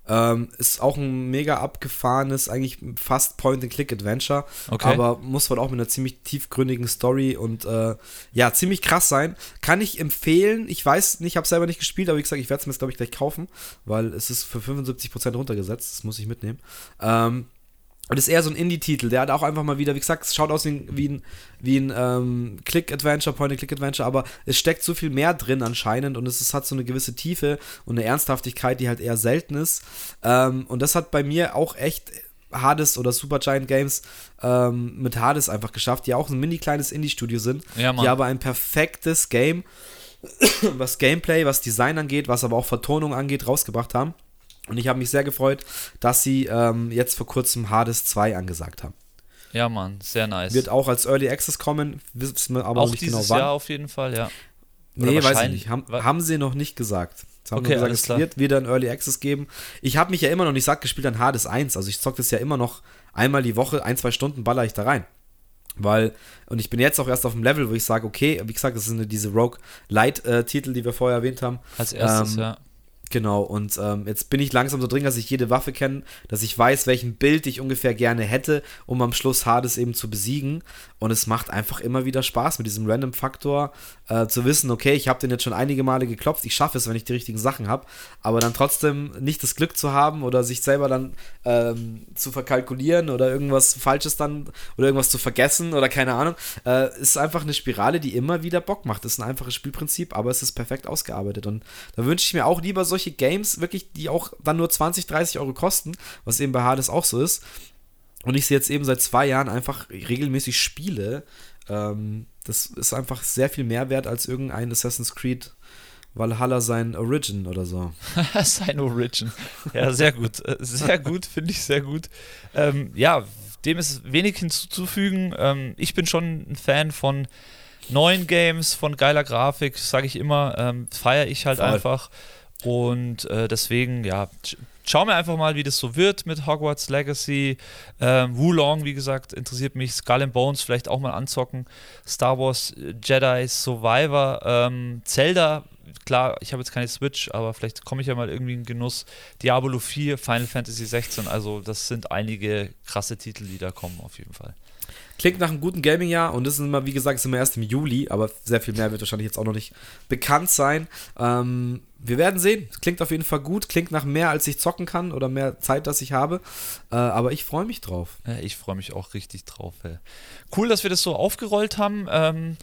Ähm, ist auch ein mega abgefahrenes, eigentlich fast Point-and-Click-Adventure, okay. aber muss wohl auch mit einer ziemlich tiefgründigen Story und äh, ja, ziemlich krass sein. Kann ich empfehlen. Ich weiß nicht, ich habe selber nicht gespielt, aber wie gesagt, ich werde es mir jetzt, glaube ich, gleich kaufen, weil es ist für 75% runtergesetzt. Das muss ich mitnehmen. Ähm, und das ist eher so ein Indie-Titel, der hat auch einfach mal wieder, wie gesagt, es schaut aus wie ein, wie ein, ähm, Click-Adventure, Point-and-Click-Adventure, aber es steckt so viel mehr drin anscheinend und es, es, hat so eine gewisse Tiefe und eine Ernsthaftigkeit, die halt eher selten ist. Ähm, und das hat bei mir auch echt Hades oder Supergiant Games ähm, mit Hades einfach geschafft, die auch ein mini kleines Indie-Studio sind, Ja, die aber ein perfektes Game, was Gameplay, was Design angeht, was aber auch Vertonung angeht, rausgebracht haben. Und ich habe mich sehr gefreut, dass sie ähm, jetzt vor kurzem Hades 2 angesagt haben. Ja, Mann, sehr nice. Wird auch als Early Access kommen, wissen wir aber auch nicht dieses genau wann. Jahr auf jeden Fall, ja. Oder Nee, weiß ich nicht. Haben, haben sie noch nicht gesagt. Sie haben Okay, gesagt, alles es klar. wird wieder ein Early Access geben. Ich habe mich ja immer noch nicht satt gespielt an Hades 1. Also ich zocke das ja immer noch einmal die Woche, ein, zwei Stunden baller ich da rein. Weil, und ich bin jetzt auch erst auf dem Level, wo ich sage, okay, wie gesagt, das sind diese Rogue Light-Titel, die wir vorher erwähnt haben. Als erstes, Ähm, ja. Genau, und ähm, jetzt bin ich langsam so drin, dass ich jede Waffe kenne, dass ich weiß, welchen Bild ich ungefähr gerne hätte, um am Schluss Hades eben zu besiegen. Und es macht einfach immer wieder Spaß mit diesem Random-Faktor, äh, zu wissen, okay, ich habe den jetzt schon einige Male geklopft, ich schaffe es, wenn ich die richtigen Sachen habe, aber dann trotzdem nicht das Glück zu haben oder sich selber dann ähm, zu verkalkulieren oder irgendwas Falsches dann oder irgendwas zu vergessen oder keine Ahnung, äh, ist einfach eine Spirale, die immer wieder Bock macht. Das ist ein einfaches Spielprinzip, aber es ist perfekt ausgearbeitet. Und da wünsche ich mir auch lieber solche Games, wirklich, die auch dann nur 20, 30 Euro kosten, was eben bei Hades auch so ist. Und ich sie jetzt eben seit zwei Jahren einfach regelmäßig spiele. Ähm, das ist einfach sehr viel mehr wert als irgendein Assassin's Creed Valhalla sein Origin oder so. Sein Origin. Ja, sehr gut. Sehr gut, finde ich sehr gut. Ähm, ja, dem ist wenig hinzuzufügen. Ähm, ich bin schon ein Fan von neuen Games, von geiler Grafik, sage ich immer. Ähm, Feiere ich halt Voll. einfach. Und äh, deswegen, ja, sch- schauen wir einfach mal, wie das so wird mit Hogwarts Legacy. Ähm, Wulong, wie gesagt, interessiert mich. Skull and Bones vielleicht auch mal anzocken. Star Wars äh, Jedi Survivor. Ähm, Zelda, klar, ich habe jetzt keine Switch, aber vielleicht komme ich ja mal irgendwie in Genuss. Diablo 4, Final Fantasy 16. Also, das sind einige krasse Titel, die da kommen, auf jeden Fall. Klingt nach einem guten Gaming-Jahr und das ist immer, wie gesagt, sind wir erst im Juli, aber sehr viel mehr wird wahrscheinlich jetzt auch noch nicht bekannt sein. Ähm, wir werden sehen. Klingt auf jeden Fall gut, klingt nach mehr, als ich zocken kann oder mehr Zeit, das ich habe. Äh, aber ich freue mich drauf. Ja, ich freue mich auch richtig drauf. Ey. Cool, dass wir das so aufgerollt haben. Ähm,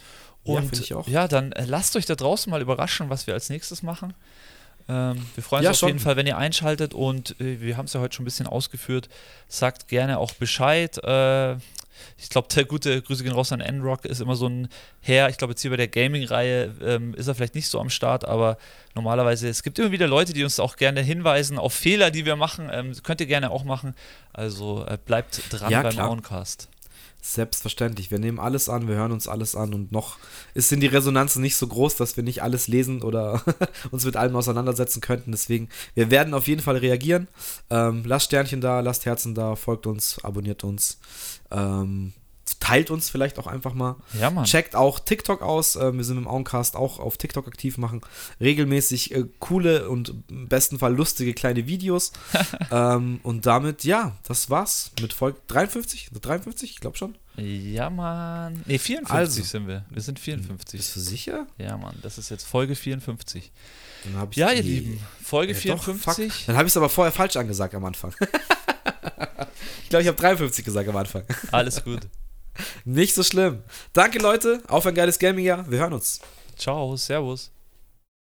Ja, und auch. ja, dann äh, lasst euch da draußen mal überraschen, was wir als nächstes machen. Ähm, wir freuen uns Ja, auf schon. jeden Fall, wenn ihr einschaltet und äh, wir haben es ja heute schon ein bisschen ausgeführt. Sagt gerne auch Bescheid. Äh, ich glaube, der gute Grüße gehen raus an N-Rock ist immer so ein Herr. Ich glaube, jetzt hier bei der Gaming-Reihe ähm, ist er vielleicht nicht so am Start, aber normalerweise, es gibt immer wieder Leute, die uns auch gerne hinweisen auf Fehler, die wir machen. Ähm, könnt ihr gerne auch machen. Also äh, bleibt dran Ja, beim klar. Selbstverständlich. Wir nehmen alles an, wir hören uns alles an und noch ist sind die Resonanzen nicht so groß, dass wir nicht alles lesen oder uns mit allem auseinandersetzen könnten. Deswegen, wir werden auf jeden Fall reagieren. Ähm, lasst Sternchen da, lasst Herzen da, folgt uns, abonniert uns, ähm, teilt uns vielleicht auch einfach mal. Ja, Mann. Checkt auch TikTok aus. Ähm, wir sind im Auncast auch auf TikTok aktiv, machen regelmäßig äh, coole und im besten Fall lustige kleine Videos. ähm, und damit, ja, das war's mit Folge 53. 53, ich glaube schon. Ja, Mann. Ne, 54 Also. sind wir. Wir sind 54. Bist du sicher? Ja, Mann, das ist jetzt Folge 54. Dann hab ich Ja, ihr die- Lieben, Folge Ja, doch, 54. fuck. Dann habe ich es aber vorher falsch angesagt am Anfang. ich glaube, ich habe 53 gesagt am Anfang. Alles gut. Nicht so schlimm. Danke, Leute. Auf ein geiles Gaming-Jahr. Wir hören uns. Ciao, Servus.